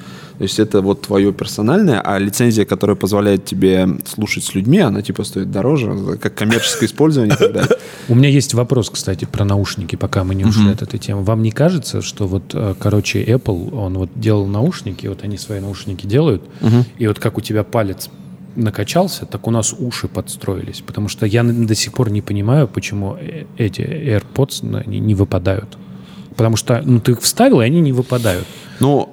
То есть это вот твое персональное, а лицензия, которая позволяет тебе слушать с людьми, она типа стоит дороже, как коммерческое использование и так далее. У меня есть вопрос, кстати, про наушники, пока мы не ушли от этой темы. Вам не кажется, что вот, э, короче, Apple, он вот делал наушники, вот они свои наушники делают, и вот как у тебя палец накачался, так у нас уши подстроились. Потому что я до сих пор не понимаю, почему э- эти AirPods не выпадают. Потому что, ну, ты их вставил, и они не выпадают. Ну,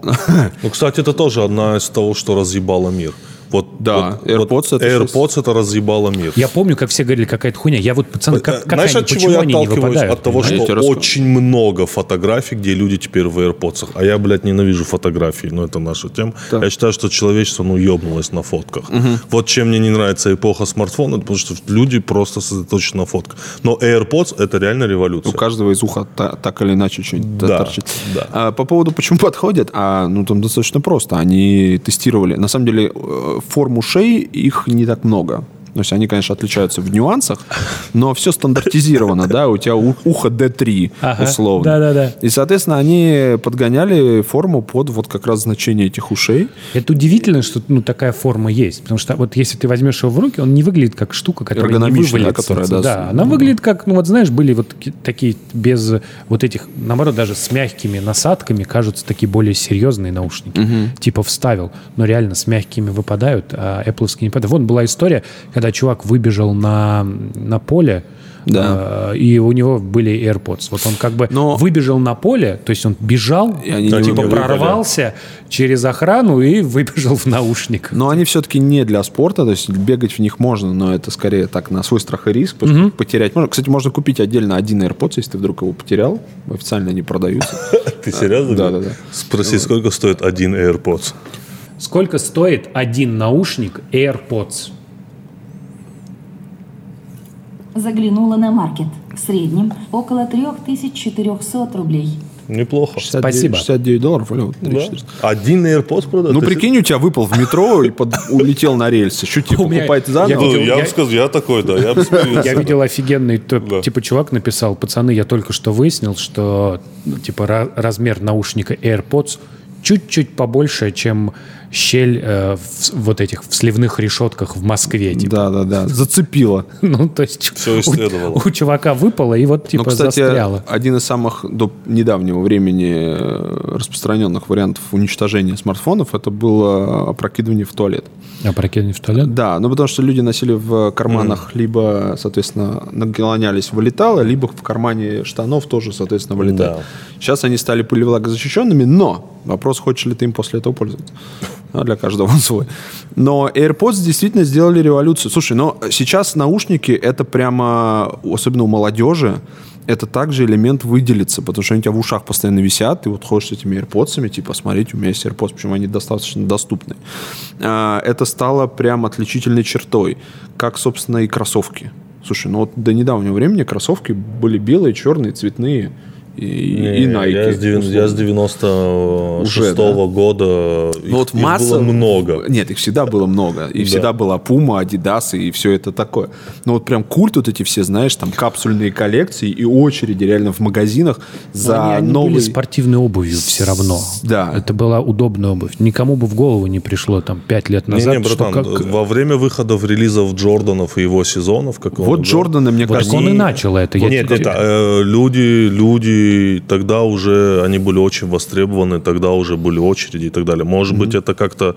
Ну, кстати, это тоже одна из того, что разъебало мир. Вот, Да, вот- AirPods вот это AirPods это разъебало мир. Я помню, как все говорили, какая-то хуйня. Я вот, пацаны, как, как Знаешь, они, от чего я отталкиваюсь? От того, что очень много фотографий, где люди теперь в AirPods. А я, блядь, ненавижу фотографии, но это наша тема. Я считаю, что человечество, ну, ебнулось на фотках. Вот чем мне не нравится эпоха смартфона, это потому что люди просто сосредоточены на фотках. Но AirPods это реально революция. У каждого из уха та- так или иначе что-нибудь Да, торчит. Да. А, по поводу, почему подходят, а, ну, там достаточно просто. Они тестировали. На самом деле, э, форм ушей их не так много. То есть они, конечно, отличаются в нюансах, но все стандартизировано, да, у тебя ухо D3, Ага, условно. да-да-да. И, соответственно, они подгоняли форму под вот как раз значение этих ушей. Это удивительно, что ну, такая форма есть. Потому что вот если ты возьмешь его в руки, он не выглядит как штука, которая не вывалится. которая, да, да, с- она выглядит как, ну вот знаешь, были вот таки- такие без вот этих, наоборот, даже с мягкими насадками кажутся такие более серьезные наушники. Типа вставил, но реально с мягкими выпадают, а Apple не выпадают. Вон была история, когда чувак выбежал на, на поле, Да. э, и у него были AirPods. Вот он как бы Но- выбежал на поле, то есть он бежал, И они не типа выпали. прорвался через охрану и выбежал в наушник. Но они все-таки не для спорта, то есть бегать в них можно, но это скорее так на свой страх и риск, что потерять можно. Кстати, можно купить отдельно один AirPods, если ты вдруг его потерял, официально они продаются. Ты серьезно? Да, да, да. Спроси, сколько стоит один AirPods? Сколько стоит один наушник AirPods? Заглянула на маркет. В среднем около 3400 рублей. Неплохо. 69, Спасибо. 69 долларов или вот Да? 3400. Один AirPods продать? Ну, прикинь, у тебя выпал в метро и под- улетел на рельсы. Что тебе покупать я заново? Ну, видел- я я- бы сказал, я такой, да, я. Я видел офигенный, то- Да. типа, чувак написал, пацаны, я только что выяснил, что, ну, типа, ра- размер наушника AirPods чуть-чуть побольше, чем щель э, в, вот этих в сливных решетках в Москве. Типа. Да, да, да. Зацепило. Ну, то есть Всё у- исследовало. У, чувака выпало и вот, типа, Ну, кстати, застряло. один из самых до недавнего времени э, распространенных вариантов уничтожения смартфонов это было опрокидывание в туалет. А прокинуть в туалет? Да, ну потому что люди носили в карманах либо, соответственно, наклонялись, вылетало, либо в кармане штанов тоже, соответственно, вылетало. Да. Сейчас они стали пылевлагозащищенными, но вопрос, хочешь ли ты им после этого пользоваться. А для каждого он свой. Но AirPods действительно сделали революцию. Слушай, но сейчас наушники это прямо, особенно у молодежи, это также элемент выделиться, потому что они у тебя в ушах постоянно висят, ты вот ходишь с этими AirPods, типа, смотрите, у меня есть AirPods, почему они достаточно доступны. А, Это стало прям отличительной чертой, как, собственно, и кроссовки. Слушай, ну вот до недавнего времени кроссовки были белые, черные, цветные и, и Не, Nike. Я с, девян- я с условно. 96 да? года. Ну вот их, их масса... было много. Нет, их всегда было много. И всегда была Puma, Adidas и все это такое. Но вот прям культ вот эти все, знаешь, там капсульные коллекции и очереди реально в магазинах за Но они, они новый... были спортивной обувью все равно. Да. Это была удобная обувь. Никому бы в голову не пришло там пять лет назад, Не-не, что братан, как- во время выходов релизов Джорданов и его сезонов, как он Вот Джорданы, мне Вот кажется... он и начал это. Я Нет, тебе- это э, люди, люди тогда уже, они были очень востребованы, тогда уже были очереди и так далее. Может быть, это как-то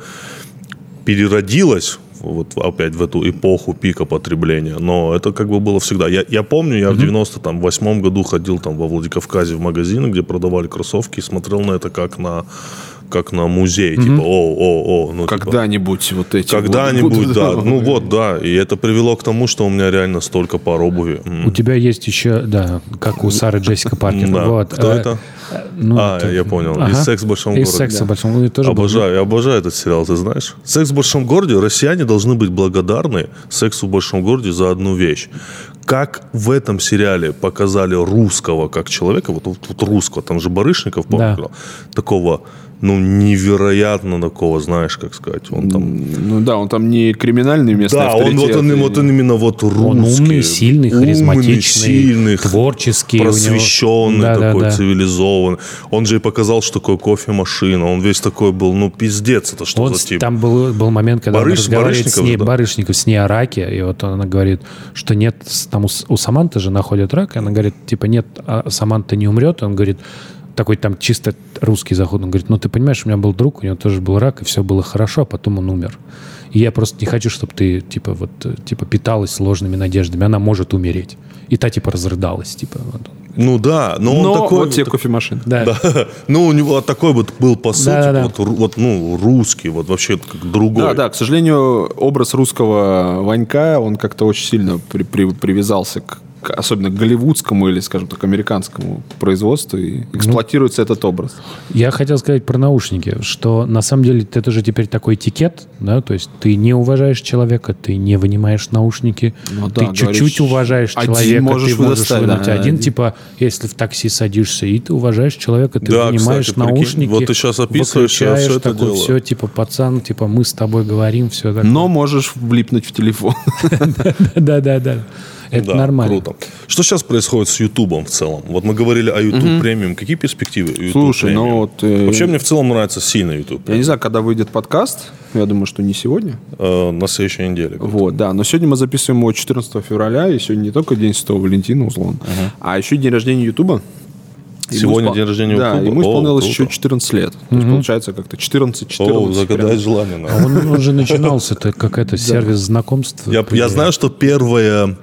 переродилось вот опять в эту эпоху пика потребления, но это как бы было всегда. Я, я помню, я в 98 году ходил там во Владикавказе в магазины, где продавали кроссовки, и смотрел на это как на как на музей, типа, о, о, о, ну, типа, Когда-нибудь вот эти... когда-нибудь, вот да, будут. ну вот, да, и это привело к тому, что у меня реально столько пар обуви. У тебя есть еще, да, как у Сары Джессика Паркер. Да. Вот. Кто Э, это? э, ну, А, это- я понял. Ага. Из «Секс в большом Из городе». «Секса в большом городе» тоже был. Обожаю, я обожаю этот сериал, ты знаешь. «Секс в большом городе» россияне должны быть благодарны «Сексу в большом городе» за одну вещь. как в этом сериале показали русского как человека, вот, вот, вот русского, там же Барышников, помню, Да. такого, ну, невероятно такого, знаешь, как сказать, он там... Ну да, он там не криминальный местный Да, он вот, он, и- вот он именно вот русский. Он умный, сильный, харизматичный, сильный, творческий. у него- просвещенный Да, да, такой, да. цивилизованный. Он же и показал, что такое кофемашина. Он весь такой был, ну, пиздец, это что Вот за тип? там был, был момент, когда Барыш- он разговаривает с Барышников ней, же, да. Барышников с ней о раке, и вот она говорит, что нет, с- там у, С- у Саманты же находят рак, и она говорит, типа, нет, а Саманта не умрет, он говорит, такой там чисто русский заход, он говорит, ну ты понимаешь, у меня был друг, у него тоже был рак, и все было хорошо, а потом он умер. И я просто не хочу, чтобы ты, типа, вот, э, типа, питалась ложными надеждами, она может умереть. И та, типа, разрыдалась, типа, вот. Ну да, но он Но такой... вот тебе кофемашина. Да. Да. Ну, у него такой вот был посыл, Да-да-да. типа, вот, вот, ну, русский, вот вообще как другой. Да, да, к сожалению, образ русского Ванька, он как-то очень сильно при- при- привязался к- особенно к голливудскому или, скажем так, американскому производству, и эксплуатируется этот образ. Я хотел сказать про наушники, что на самом деле это же теперь такой этикет, да, то есть ты не уважаешь человека, ты не вынимаешь наушники, Ну ты да, чуть-чуть говоришь, уважаешь один человека, можешь ты можешь вынуть да, один, один. типа, если в такси садишься, и ты уважаешь человека, ты Да, вынимаешь кстати, прикинь, наушники, вот ты щас описываешь, я всё это такой, делаю. все, типа, пацан, типа, мы с тобой говорим, все такое. Но можешь влипнуть в телефон. Да-да-да. Это Да, нормально. Круто. Что сейчас происходит с Ютубом в целом? Вот мы говорили о YouTube премиум. Какие перспективы YouTube Слушай, ну Premium? вот, э, Вообще мне в целом нравится сильно YouTube. Я не знаю, когда выйдет подкаст, я думаю, что не сегодня. Э, на следующей неделе. Вот, да. Но сегодня мы записываем его 14 февраля, и сегодня не только День Святого Валентина, условно, а еще и день рождения Ютуба. Ему Сегодня испол- день рождения Да, Ютуба? ему О, исполнилось круто. еще 14 лет. То есть, получается, как-то 14-14. О, загадать прям. желание надо. А Он, он же начинался, это какая-то сервис знакомств. Я, я знаю, что первое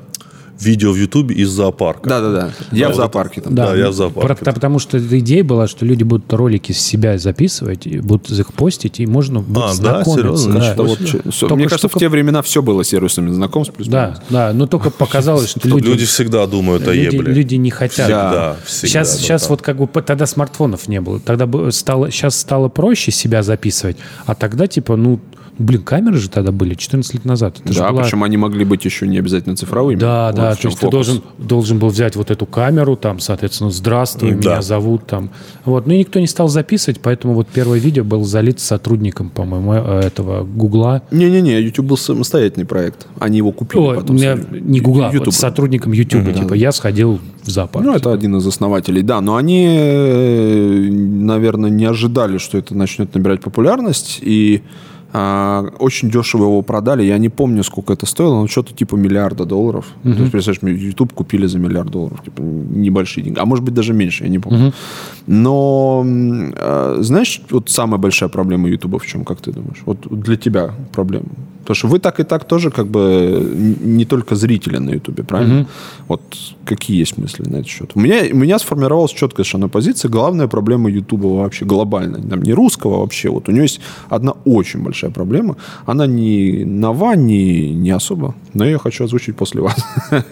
видео в Ютубе из зоопарка. Да-да-да. Я Да, в зоопарке там. Да, я в Про- зоопарке. та- потому что идея была, что люди будут ролики с себя записывать, и будут их постить, и можно будет А, да? знакомиться. Серьезно? Да. Это вот Только Мне кажется, в штука- те времена все было сервисами знакомств. плюс Да, да, но только показалось, что люди, Люди всегда думают о люди, ебле. люди не хотят. Всегда, всегда, сейчас, да, сейчас да. вот как бы тогда смартфонов не было. Тогда стало, сейчас стало проще себя записывать, а тогда типа, ну, блин, камеры же тогда были 14 лет назад. Это Да, была- причем они могли быть еще не обязательно цифровыми. Да, Вот да, то есть ты фокус. должен, должен был взять вот эту камеру, там, соответственно, здравствуй, Да. меня зовут, там. Вот, ну и никто не стал записывать, поэтому вот первое видео было залито сотрудником, по-моему, э, этого Гугла. Не-не-не, YouTube был самостоятельный проект. Они его купили Ой, потом. у меня не Гугла, вот сотрудником YouTube, типа, я сходил в зоопарк. Ну, это один из основателей, да. Но они, э, наверное, не ожидали, что это начнет набирать популярность. И очень дешево его продали. Я не помню, сколько это стоило, но что-то типа миллиарда долларов. То есть, представляешь, YouTube купили за миллиард долларов. Типа, небольшие деньги. А может быть, даже меньше, я не помню. Но, м, а, знаешь, вот самая большая проблема YouTube в чем, как ты думаешь? Вот для тебя проблема. Потому что вы так и так тоже как бы не только зрители на Ютубе, правильно? Вот какие есть мысли на этот счет? У меня, у меня сформировалась четкая совершенно позиция. Главная проблема Ютуба вообще глобальная. Там, не русского вообще. Вот у него есть одна очень большая проблема. Она не нова, не, не особо. Но я ее хочу озвучить после вас.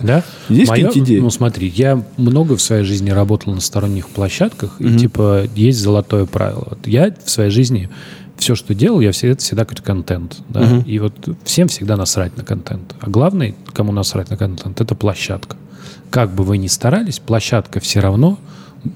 Да? Есть Моё- какие-то идеи? Ну, смотри, я много в своей жизни работал на сторонних площадках, и, типа, есть золотое правило. Вот я в своей жизни все, что делал, я всегда, это всегда какой-то контент. Да? И вот всем всегда насрать на контент. А главное, кому насрать на контент, это площадка. Как бы вы ни старались, площадка все равно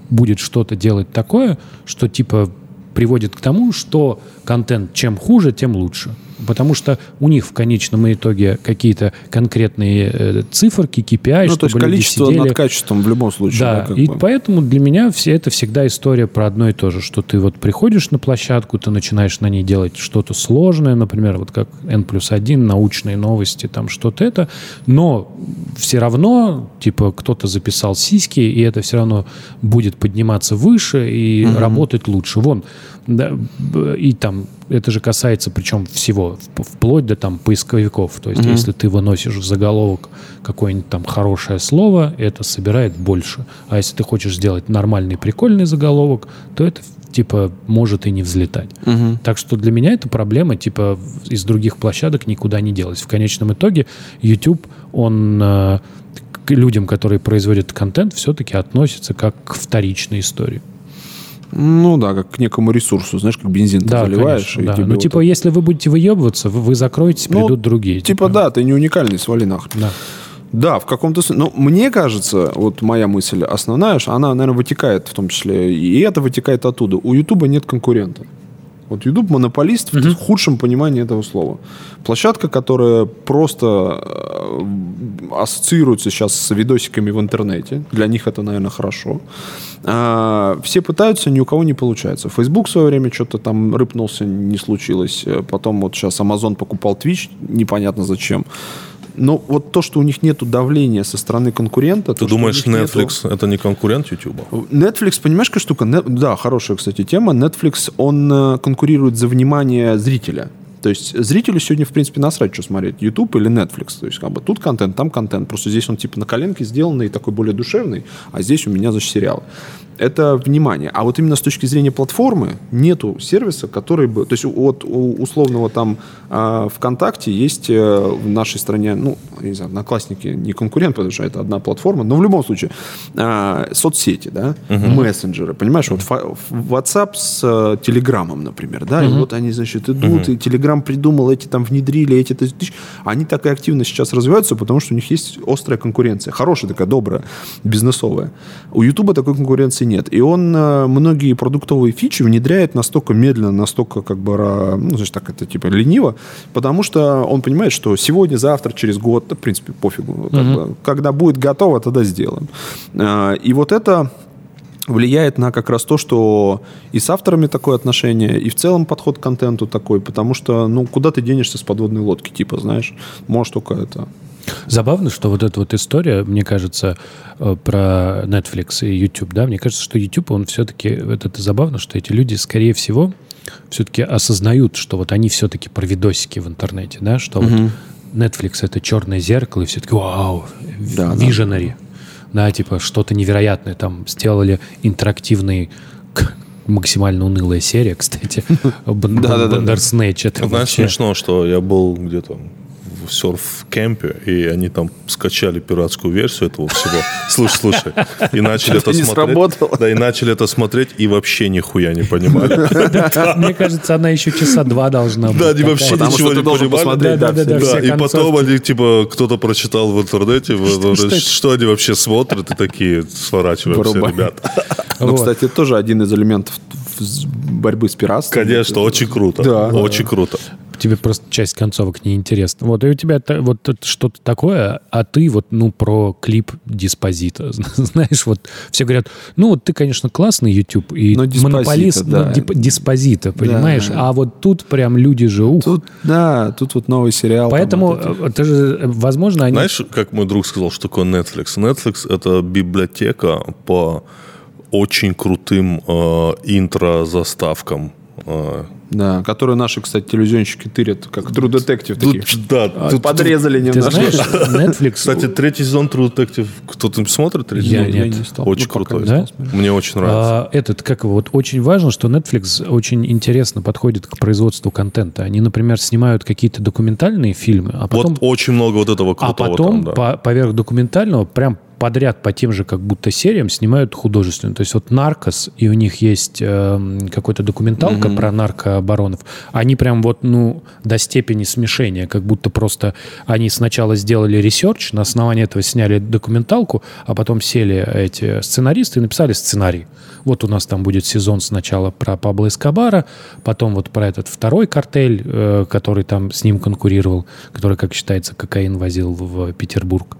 будет что-то делать такое, что, типа, приводит к тому, что контент чем хуже, тем лучше. Потому что у них в конечном итоге какие-то конкретные э, циферки, KPI, Ну, то есть количество сидели. над качеством в любом случае. Да, как и бы. поэтому для меня все это всегда история про одно и то же, что ты вот приходишь на площадку, ты начинаешь на ней делать что-то сложное, например, вот как N плюс 1, научные новости, там что-то это, но все равно, типа, кто-то записал сиськи, и это все равно будет подниматься выше и работать лучше. Вон, да, и там, это же касается причем всего, вплоть до там поисковиков. То есть, если ты выносишь в заголовок какое-нибудь там хорошее слово, это собирает больше. А если ты хочешь сделать нормальный, прикольный заголовок, то это типа может и не взлетать. Так что для меня эта проблема типа из других площадок никуда не делась. В конечном итоге YouTube, он э, к людям, которые производят контент, все-таки относится как к вторичной истории. Ну да, как к некому ресурсу, знаешь, как бензин ты Да, заливаешь. конечно, да. Ну, вот типа, если вы будете выебываться, вы, вы закроетесь, Ну, придут другие. Типа, да, ты не уникальный, свали нахрен. Да. Да, в каком-то смысле. Но мне кажется, вот моя мысль основная, она, наверное, вытекает в том числе, и это вытекает оттуда. У Ютуба нет конкурента. Вот YouTube монополист в худшем понимании этого слова. Площадка, которая просто э, ассоциируется сейчас с видосиками в интернете. Для них это, наверное, хорошо. А, все пытаются, ни у кого не получается. Facebook в свое время что-то там рыпнулся, не случилось. Э, Потом вот сейчас Amazon покупал Twitch, непонятно зачем. Но вот то, что у них нету давления со стороны конкурента... Ты то, думаешь, них нету- Netflix это не конкурент YouTube? Netflix, понимаешь, какая штука? Не- Да, хорошая, кстати, тема. Netflix, он э, конкурирует за внимание зрителя. То есть зрителю сегодня, в принципе, насрать, что смотреть, YouTube или Netflix. То есть как бы тут контент, там контент. Просто здесь он типа на коленке сделанный, такой более душевный, а здесь у меня, значит, сериал. Это внимание. А вот именно с точки зрения платформы нету сервиса, который бы... То есть вот у условного там а, ВКонтакте есть э, в нашей стране, ну, я не знаю, Одноклассники не конкурент, потому что это одна платформа, но в любом случае а, соцсети, да, мессенджеры, понимаешь, вот WhatsApp с э, Телеграмом, например, да, и вот они, значит, идут, и Телеграм придумал, эти там внедрили, эти, тысяч- они так и активно сейчас развиваются, потому что у них есть острая конкуренция, хорошая такая, добрая, бизнесовая. У Ютуба такой конкуренции нет, и он э, многие продуктовые фичи внедряет настолько медленно, настолько как бы, ну, значит, так это типа лениво, потому что он понимает, что сегодня, завтра, через год, да, в принципе, пофигу, как бы, когда будет готово, тогда сделаем. Э, И вот это влияет на как раз то, что и с авторами такое отношение, и в целом подход к контенту такой, потому что, ну, куда ты денешься с подводной лодки, типа, знаешь, можешь только это... Забавно, что вот эта вот история, мне кажется, э, про Netflix и YouTube, да, мне кажется, что YouTube, он все-таки, вот это забавно, что эти люди, скорее всего, все-таки осознают, что вот они все-таки про видосики в интернете, да, что вот Netflix это черное зеркало, и все-таки вау, да. visionary, да, типа что-то невероятное, там сделали интерактивный максимально унылая серия, кстати. Бандерснэч, Знаешь, смешно, что я был где-то в серф-кемпе, и они там скачали пиратскую версию этого всего. Слушай, слушай. И начали это смотреть. сработало. Да, и начали это смотреть, и вообще нихуя не понимали. Мне кажется, она еще часа два должна быть. Да, они вообще ничего не понимали. посмотреть, да, все Да, и потом они, типа, кто-то прочитал в интернете, Что- они вообще смотрят, и такие, сворачиваемся, ребят. Ну, кстати, тоже один из элементов борьбы с пиратством. Конечно, очень круто. Да. Очень круто. Тебе просто часть концовок неинтересна. Вот, и у тебя вот это что-то такое, а ты вот, ну, про клип Диспозита. Знаешь, вот все говорят, ну, вот ты, конечно, классный YouTube и Но Диспозита, монополист, да. ну, дип- Диспозита, понимаешь? Да. А вот тут прям люди же, ух. Тут, да, тут вот новый сериал. там Поэтому, вот эти- э, это же, э, возможно, они... Знаешь, как мой друг сказал, что такое Netflix? Netflix — это библиотека по очень крутым э, интро-заставкам. Э, Да, которые наши, кстати, телевизионщики тырят, как True Detective тут, такие. да, тут- Подрезали Ты немножко. знаешь, Netflix... Кстати, третий сезон True Detective кто-то смотрит? Третий Я сезон? нет. не стал. Очень Ну, крутой. Да? Мне очень нравится. А, этот, как его, вот очень важно, что Netflix очень интересно подходит к производству контента. Они, например, снимают какие-то документальные фильмы, а потом, вот очень много вот этого а крутого потом там, да. по- поверх документального прям подряд по тем же как будто сериям снимают художественную. То есть вот «Наркос», и у них есть эм, какая-то документалка про наркобаронов. Они прям вот, ну, до степени смешения, как будто просто они сначала сделали research, на основании этого сняли документалку, а потом сели эти сценаристы и написали сценарий. Вот у нас там будет сезон сначала про Пабло Эскобара, потом вот про этот второй картель, э, который там с ним конкурировал, который, как считается, кокаин возил в Петербург.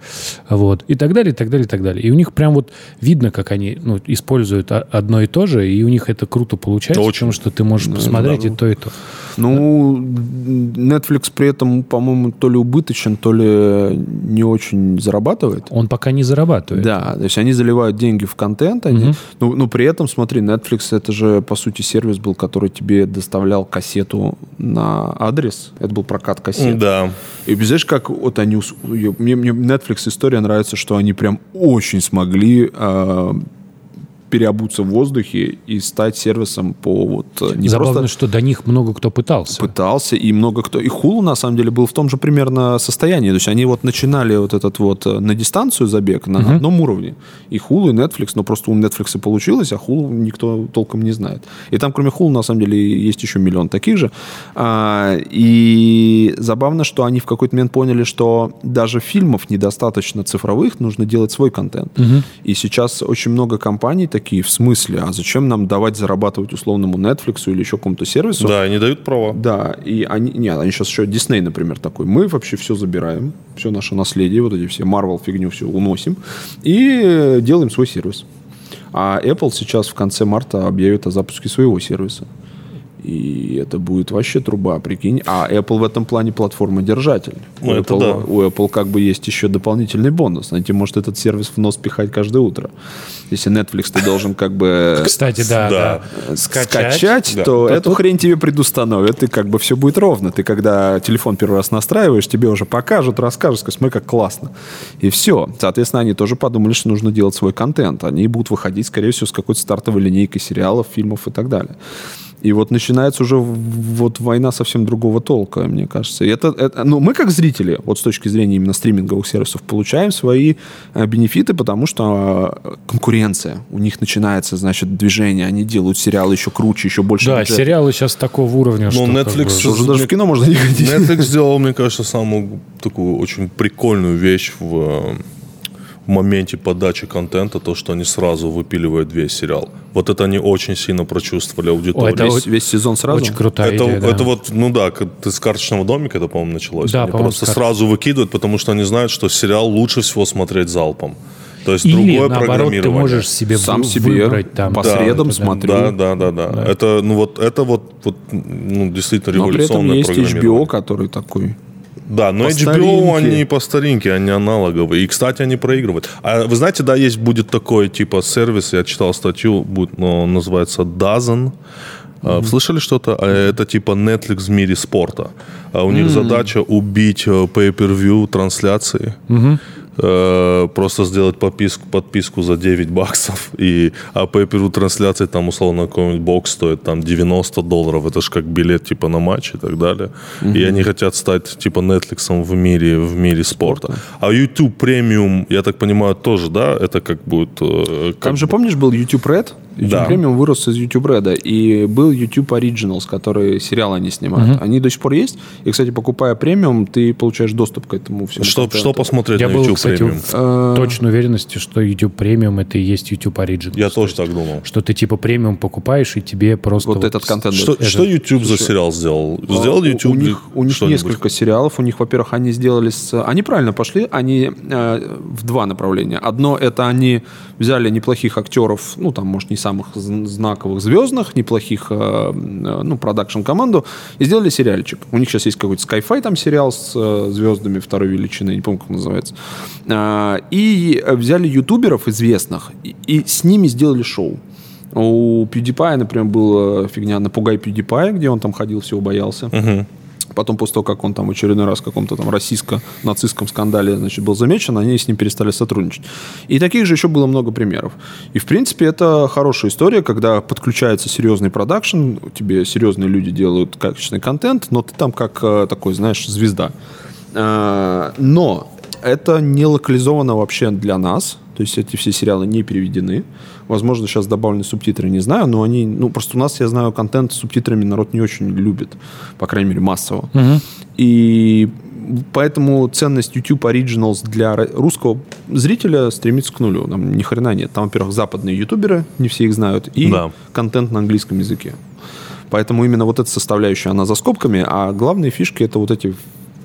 Вот. И так далее, и так далее, и так далее. И у них прям вот видно, как они ну, используют одно и то же, и у них это круто получается, Очень. потому что ты можешь посмотреть и то, и то. Ну, Netflix при этом, по-моему, то ли убыточен, то ли не очень зарабатывает. Он пока не зарабатывает. Да, то есть они заливают деньги в контент, они, ну, ну, при этом, смотри, Netflix это же, по сути, сервис был, который тебе доставлял кассету на адрес. Это был прокат кассет. Да. И знаешь, как вот они... Мне, мне Netflix история нравится, что они прям очень смогли э, переобуться в воздухе и стать сервисом по вот э, не Забавно, просто что до них много кто пытался. пытался, и много кто... И Хулу, на самом деле, был в том же примерно состоянии. То есть они вот начинали вот этот вот э, на дистанцию забег на одном уровне. И Хулу, и Netflix, но просто у Netflix получилось, а Хулу никто толком не знает. И там, кроме Хулу, на самом деле, есть еще миллион таких же. А, и забавно, что они в какой-то момент поняли, что даже фильмов недостаточно цифровых, нужно делать свой контент. И сейчас очень много компаний такие, в смысле, а зачем нам давать зарабатывать условному Netflix или еще какому-то сервису? Да, они дают права. Да, и они, нет, они сейчас еще Дисней, например, такой. Мы вообще все забираем, все наше наследие, вот эти все Marvel фигню все уносим и делаем свой сервис. А Apple сейчас в конце марта объявит о запуске своего сервиса. И это будет вообще труба, прикинь. А Apple в этом плане платформа-держатель. Ну, у, это Apple, да. у Apple как бы есть еще дополнительный бонус. Найти может этот сервис в нос пихать каждое утро. Если Netflix ты должен как бы Кстати, да, Да. да. скачать, Да. то То эту хрень тебе предустановят, и как бы все будет ровно. Ты когда телефон первый раз настраиваешь, тебе уже покажут, расскажут, скажут, смотри, как классно. И все. Соответственно, они тоже подумали, что нужно делать свой контент. Они будут выходить, скорее всего, с какой-то стартовой линейкой сериалов, фильмов и так далее. И вот начинается уже вот война совсем другого толка, мне кажется. И это, это- ну, мы как зрители, вот с точки зрения именно стриминговых сервисов, получаем свои э, бенефиты, потому что э, конкуренция. У них начинается, значит, движение. Они делают сериалы еще круче, еще больше. Да, бюджета. сериалы сейчас такого уровня, что... как Netflix бы- Что уже даже в кино можно не ходить. Netflix сделал, мне кажется, самую такую очень прикольную вещь в моменте подачи контента, то, что они сразу выпиливают весь сериал. Вот это они очень сильно прочувствовали аудиторию. это Весь, весь сезон сразу? Очень крутая это, идея, да. это вот, ну да, ты с карточного домика, это, по-моему, началось. Да, они по-моему, просто сразу выкидывают, потому что они знают, что сериал лучше всего смотреть залпом. То есть Или, другое наоборот, ты программирование. можешь себе Сам себе выбрать там. по Да, средам да. смотрю. Да, да, да, да, Это, ну вот, это вот, вот ну, действительно Но при этом революционное есть. HBO, который такой... Да, но По HBO, старинке. они по старинке, они аналоговые. И, кстати, они проигрывают. А вы знаете, да, есть будет такой типа сервис, я читал статью, будет, но он называется Dozen. А, Слышали что-то? А, Это типа Netflix в мире спорта. А У них задача убить э, pay-per-view трансляции. Э, Просто сделать подписку, подписку за 9 баксов. И, а pay-per-view трансляции там условно какой-нибудь бокс стоит там 90 долларов. Это же как билет типа на матч и так далее. И они хотят стать типа Netflix в мире, в мире спорта. А YouTube премиум, я так понимаю, тоже, да? Это как будет... э, как Там же, помнишь, был YouTube Red? YouTube Да. Premium вырос из YouTube Red. И был YouTube Originals, которые сериалы они снимают. Они до сих пор есть. И, кстати, покупая премиум, ты получаешь доступ к этому всему. Что, контенту. что посмотреть Я на был, YouTube кстати, премиум? в точной уверенности, что YouTube премиум это и есть YouTube Original. Я тоже так думал. Что ты типа премиум покупаешь, и тебе просто... Вот этот контент. Что, дает. что YouTube за сериал сделал? Сделал А, YouTube У них, у них несколько сериалов. У них, во-первых, они сделали с... Они правильно пошли. Они э, в два направления. Одно это они взяли неплохих актеров, ну там, может, не самых зн- знаковых звездных, неплохих, э, э, ну, продакшн-команду, и сделали сериальчик. У них сейчас есть какой-то Sky-Fi там сериал с э, звездами второй величины, не помню, как называется. А, и взяли ютуберов известных, и, и с ними сделали шоу. У PewDiePie, например, была фигня «Напугай PewDiePie», где он там ходил, всего боялся. Потом, после того, как он там в очередной раз в каком-то там российско-нацистском скандале значит, был замечен, они с ним перестали сотрудничать. И таких же еще было много примеров. И, в принципе, это хорошая история, когда подключается серьезный продакшн, тебе серьезные люди делают качественный контент, но ты там как э, такой, знаешь, звезда. А, Но это не локализовано вообще для нас. То есть эти все сериалы не переведены. Возможно, сейчас добавлены субтитры, не знаю, но они... Ну, просто у нас, я знаю, контент с субтитрами народ не очень любит. По крайней мере, массово. И поэтому ценность YouTube Originals для русского зрителя стремится к нулю. Там ни хрена нет. Там, во-первых, западные ютуберы, не все их знают, и Да. контент на английском языке. Поэтому именно вот эта составляющая, она за скобками, а главные фишки это вот эти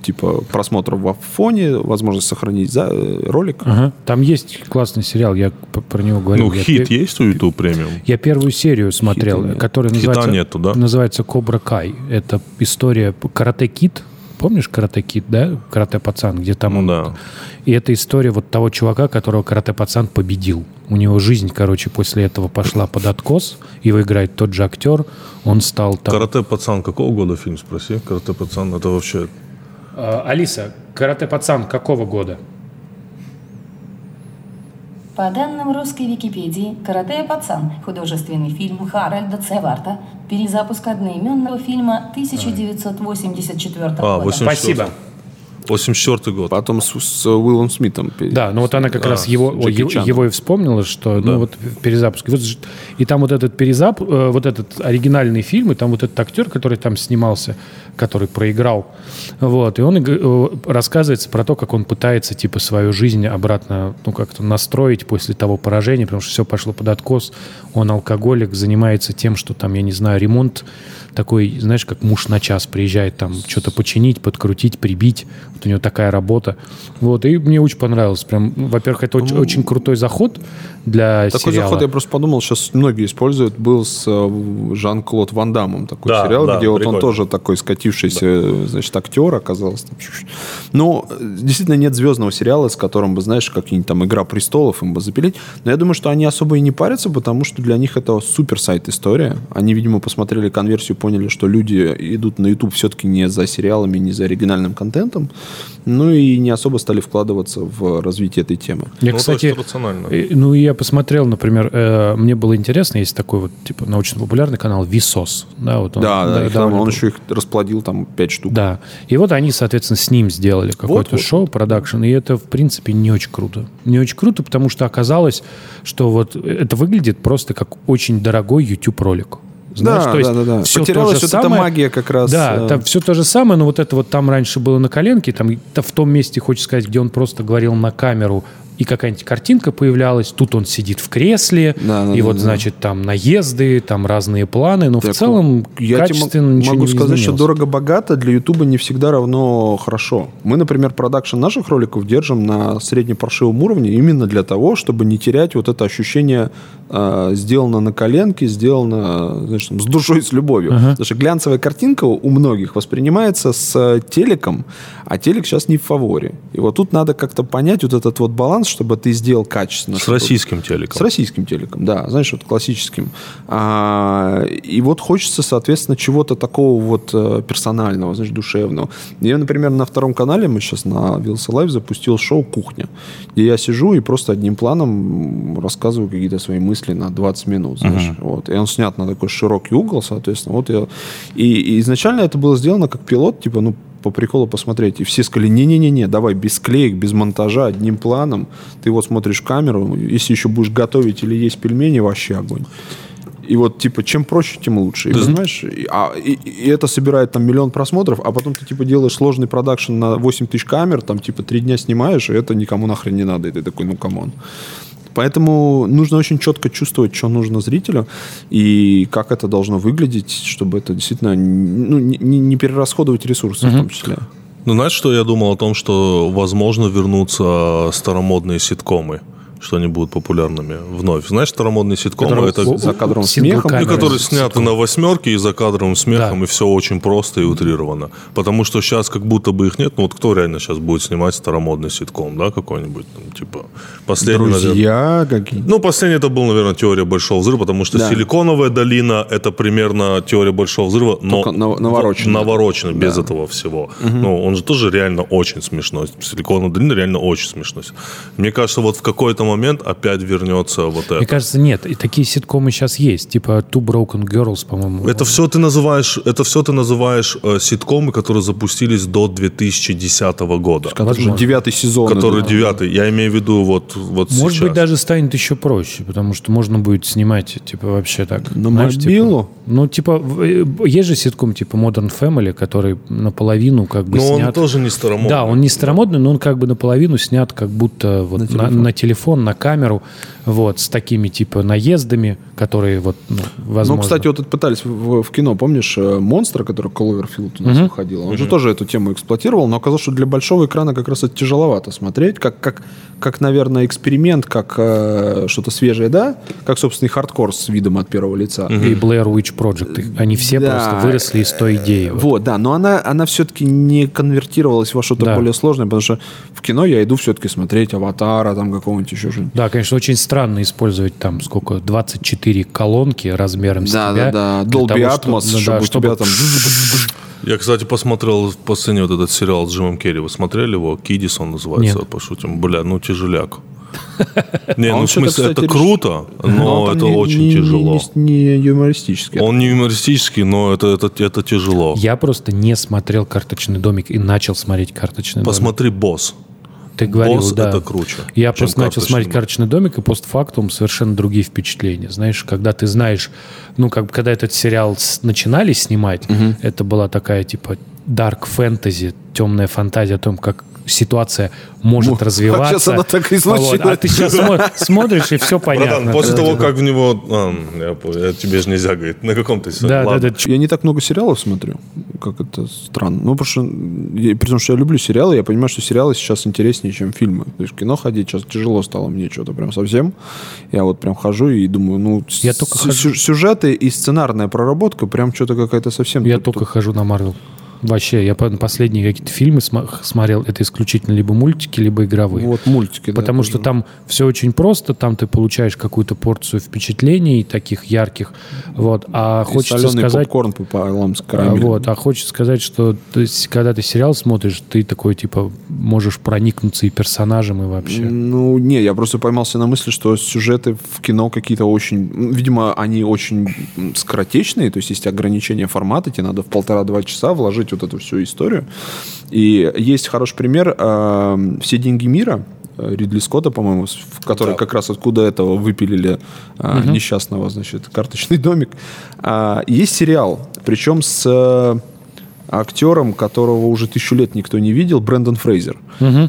типа просмотров во фоне, возможность сохранить за, э, ролик. Ага. Там есть классный сериал, я про него говорил. Ну, Я хит пе- есть у YouTube премиум? Я первую серию смотрел, Хита нет. которая Хита называется, нету, да? называется Кобра Кай. Это история Карате Кит. Помнишь Карате Кит, да? Карате Пацан, где там Ну он... да. И это история вот того чувака, которого Карате Пацан победил. У него жизнь, короче, после этого пошла под откос. Его играет тот же актер. Он стал там... Карате пацан какого года фильм спроси? Карате пацан это вообще Алиса, Карате Пацан какого года? По данным русской Википедии, «Карате пацан» – художественный фильм Харальда Цеварта, перезапуск одноименного фильма 1984 А, года. 84. Спасибо. 84 год. Потом с, с Уиллом Смитом. Да, ну вот она как раз его, его, его и вспомнила, что ну вот перезапуск. И, вот ж- и там вот этот перезап, э, вот этот оригинальный фильм, и там вот этот актер, который там снимался, который проиграл, вот, и он э, рассказывается про то, как он пытается типа свою жизнь обратно, ну как-то настроить после того поражения, потому что все пошло под откос. Он алкоголик, занимается тем, что там, я не знаю, ремонт такой, знаешь, как муж на час приезжает там что-то починить, подкрутить, прибить. Вот у него такая работа. Вот, и мне очень понравилось. Прям, ну, во-первых, это очень, очень крутой заход для Такой сериала. заход, я просто подумал, сейчас многие используют, был с э, Жан-Клод Ван Дамом такой Да, сериал, да, где вот прикольно. он тоже такой скатившийся, э, значит, актер оказался. Ну, действительно, нет звездного сериала, с которым бы, знаешь, какие-нибудь там «Игра престолов» им бы запилить. Но я думаю, что они особо и не парятся, потому что для них это супер сайт история. Они, видимо, посмотрели конверсию, поняли, что люди идут на YouTube все-таки не за сериалами, не за оригинальным контентом. Ну и не особо стали вкладываться в развитие этой темы. Я, Ну, кстати, рационально. э, ну, я посмотрел, например, э, мне было интересно, есть такой вот, типа, научно-популярный канал Висос. Да, вот он, Да, да, там- довольно он еще их расплодил там пять штук. Да. И вот они, соответственно, с ним сделали какое-то вот. шоу, продакшн. И это, в принципе, не очень круто. Не очень круто, потому что оказалось, что вот это выглядит просто как очень дорогой YouTube-ролик. Знаешь, Да, то есть да, да, да. всё Потерялась то же вот эта самое. магия как раз, Да, э. там все то же самое, но вот это вот там раньше было на коленке, там в том месте, хочется сказать, где он просто говорил на камеру, и какая-нибудь картинка появлялась, тут он сидит в кресле, Да, да, и да, вот, да. значит, там наезды, там разные планы, но в Так, целом я тебе качественно мо- ничего могу не сказать, что дорого-богато для Ютуба не всегда равно хорошо. Мы, например, продакшн наших роликов держим на среднепаршивом уровне именно для того, чтобы не терять вот это ощущение э, сделано на коленке, сделано там, с душой, с любовью. Потому что глянцевая картинка у многих воспринимается с э, телеком, а телек сейчас не в фаворе. И вот тут надо как-то понять вот этот вот баланс, чтобы ты сделал качественно. С чтобы- российским телеком. с российским телеком, да, знаешь, вот классическим. А, и вот хочется, соответственно, чего-то такого вот э, персонального, знаешь, душевного. Я, например, на втором канале, мы сейчас на Вилса Лайв запустил шоу «Кухня», где я сижу и просто одним планом рассказываю какие-то свои мысли на 20 минут, знаешь. Вот. И он снят на такой широкий угол, соответственно. Вот я... и, и изначально это было сделано как пилот, типа, ну, по приколу посмотреть. И все сказали, не-не-не, давай без клеек, без монтажа, одним планом. Ты вот смотришь камеру, если еще будешь готовить или есть пельмени, вообще огонь. И вот, типа, чем проще, тем лучше. И, понимаешь, и, а, и- и это собирает там миллион просмотров, а потом ты, типа, делаешь сложный production на 8 тысяч камер, там, типа, три дня снимаешь, и это никому нахрен не надо. И ты такой, ну, come on. Поэтому нужно очень четко чувствовать, что нужно зрителю и как это должно выглядеть, чтобы это действительно ну, не, не- перерасходовать ресурсы в том числе. Ну, знаешь, что я думал о том, что, возможно, вернутся старомодные ситкомы, что они будут популярными вновь. Знаешь, старомодные ситкомы это... за кадром смехом. камера. Ну, которые сняты на восьмерке и за кадровым смехом, Да. и все очень просто и утрировано. Потому что сейчас как будто бы их нет. Ну, вот кто реально сейчас будет снимать старомодный ситком, да, какой-нибудь, там, типа, последний, наверное, Друзья какие ну, последний это был, наверное, теория большого взрыва, потому что Да. силиконовая долина это примерно теория большого взрыва, но Только нав- навороченная. навороченная, без этого всего. Ну, он же тоже реально очень смешной. Силиконовая долина реально очень смешной. Мне кажется, вот в какой-то момент опять вернется вот это. Мне кажется, нет. И такие ситкомы сейчас есть. Типа Two Broken Girls, по-моему. Это все ты называешь, это все ты называешь э, ситкомы, которые запустились до 2010 года. Это уже Возможно. девятый сезон. Который идет. девятый. Я имею в виду вот, вот Может сейчас. быть, даже станет еще проще, потому что можно будет снимать, типа, вообще так. На знаешь, типа, мобилу? ну, типа, э, есть же ситком, типа, Modern Family, который наполовину как бы Но он снят... тоже не старомодный. Да, он не старомодный, но он как бы наполовину снят как будто вот на, телефон. на телефон, на камеру, вот, с такими, типа, наездами, которые вот, ну, возможно... Ну, кстати, вот это пытались в, в кино, помнишь, э, монстра, который Кловерфилд у нас выходил, он же тоже эту тему эксплуатировал, но оказалось, что для большого экрана как раз это тяжеловато смотреть, как, как, как наверное, эксперимент, как э, что-то свежее, да, как, собственно, и хардкор с видом от первого лица. и Blair Witch Project. Они все Да. просто выросли из той идеи. вот. Вот, да, но она, она все-таки не конвертировалась во что-то Да. более сложное, потому что в кино я иду все-таки смотреть аватара, там какого-нибудь еще что-нибудь. Да, конечно, очень странно использовать там сколько, 24 колонки размером с Да, тебя. да, да. Dolby того, Atmos, что- чтобы да, у тебя там... Я, кстати, посмотрел в последний вот этот сериал с Джимом Керри. Вы смотрели его? Кидис он называется, Нет. пошутим. Бля, ну тяжеляк. Не, А ну в смысле, это круто, он но это очень тяжело. Не, не юмористический. Он не юмористический, но это, это, это тяжело. Я просто не смотрел «Карточный домик» и начал смотреть «Карточный домик». Посмотри «Босс». Ты говорил, «Босс» да. это круче, Я просто начал «Карточный смотреть домик». «Карточный домик», и постфактум совершенно другие впечатления. Знаешь, когда ты знаешь, ну, как когда этот сериал с- начинали снимать, это была такая, типа, дарк фэнтези, темная фантазия о том, как ситуация может Ну, а развиваться. щас она так и Вот, случилась. А ты сейчас смотришь, и все понятно. Братан, после того, как в него... а, я понял, я- тебе же нельзя говорить. На каком ты Да, да, да. Я не так много сериалов смотрю, как это странно. Ну, потому что, я- при том, что я люблю сериалы, я понимаю, что сериалы сейчас интереснее, чем фильмы. То есть в кино ходить сейчас тяжело стало мне что-то прям совсем. Я вот прям хожу и думаю, ну, Я с- только сюжеты и сценарная проработка прям что-то какая-то совсем... Я тут- только тут- хожу на Марвел. Вообще, я по- последние какие-то фильмы смотрел, это исключительно либо мультики, либо игровые. Вот мультики. да, Потому тоже. что там все очень просто, там ты получаешь какую-то порцию впечатлений таких ярких, вот. А И хочется сказать, попкорн пополам с а, карамелью. вот, а хочется сказать, что то есть, когда ты сериал смотришь, ты такой типа можешь проникнуться и персонажем и вообще. Ну, не, я просто поймался на мысли, что сюжеты в кино какие-то очень... Видимо, они очень скоротечные, то есть есть ограничения формата, тебе надо в полтора-два часа вложить вот эту всю историю. И есть хороший пример э, «Все деньги мира», э, Ридли Скотта, по-моему, в который Да. как раз откуда этого выпилили э, несчастного, значит, карточный домик. А, есть сериал, причем с актером, которого уже тысячу лет никто не видел, Брэндон Фрейзер,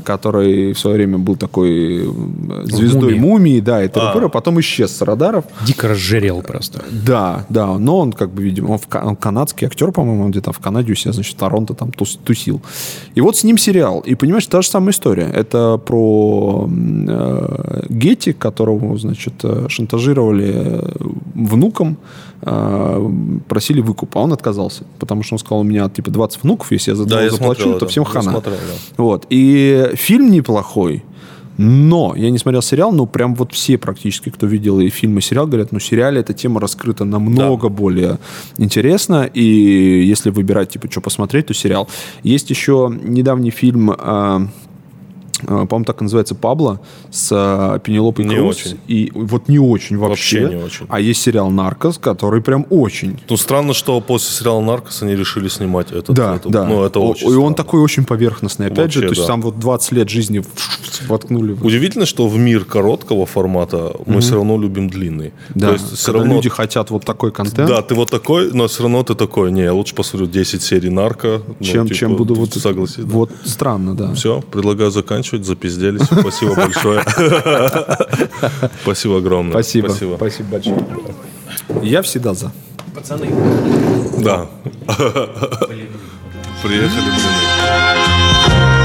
который в свое время был такой э, звездой «Мумии». мумии, да, и т.д. а потом исчез с радаров. Дико разжирел просто. Да, да, но он как бы, видимо, он, в он канадский актер, по-моему, он где-то в Канаде у себя, значит, в Торонто там тус- тусил. И вот с ним сериал. И, понимаешь, та же самая история. Это про э, Гетти, которого, значит, э, шантажировали э, внуком, просили выкуп, а он отказался. Потому что он сказал, у меня, типа, 20 внуков, если я за Да, я заплачу, смотрел то это. всем Я хана. смотрел, да. Вот. И фильм неплохой, но я не смотрел сериал, но прям вот все практически, кто видел и фильм, и сериал, говорят, ну, в сериале эта тема раскрыта намного более интересно. И если выбирать, типа, что посмотреть, то сериал. Есть еще недавний фильм, а, а, по-моему, так и называется «Пабло» с а, Пенелопой Не Круз. очень. И вот не очень вообще. Вообще не очень. А есть сериал «Наркос», который прям очень. Ну, странно, что после сериала «Наркос» они решили снимать этот. Да, это- да. Ну, это очень И он такой очень поверхностный. Опять же, Вообще, то есть да. там вот 20 лет жизни воткнули. Удивительно, что в мир короткого формата мы все равно любим длинный. Да, То есть все равно... люди хотят вот такой контент. Да, ты вот такой, но все равно ты такой, не, я лучше посмотрю 10 серий «Нарко». ну, чем, типа, чем буду вот... Согласен. да. Вот странно, да. Все, предлагаю заканчивать, запизделись. Спасибо большое. Спасибо огромное. Спасибо. Спасибо. Спасибо большое. Я всегда за. Пацаны, Да. Приехали, блин.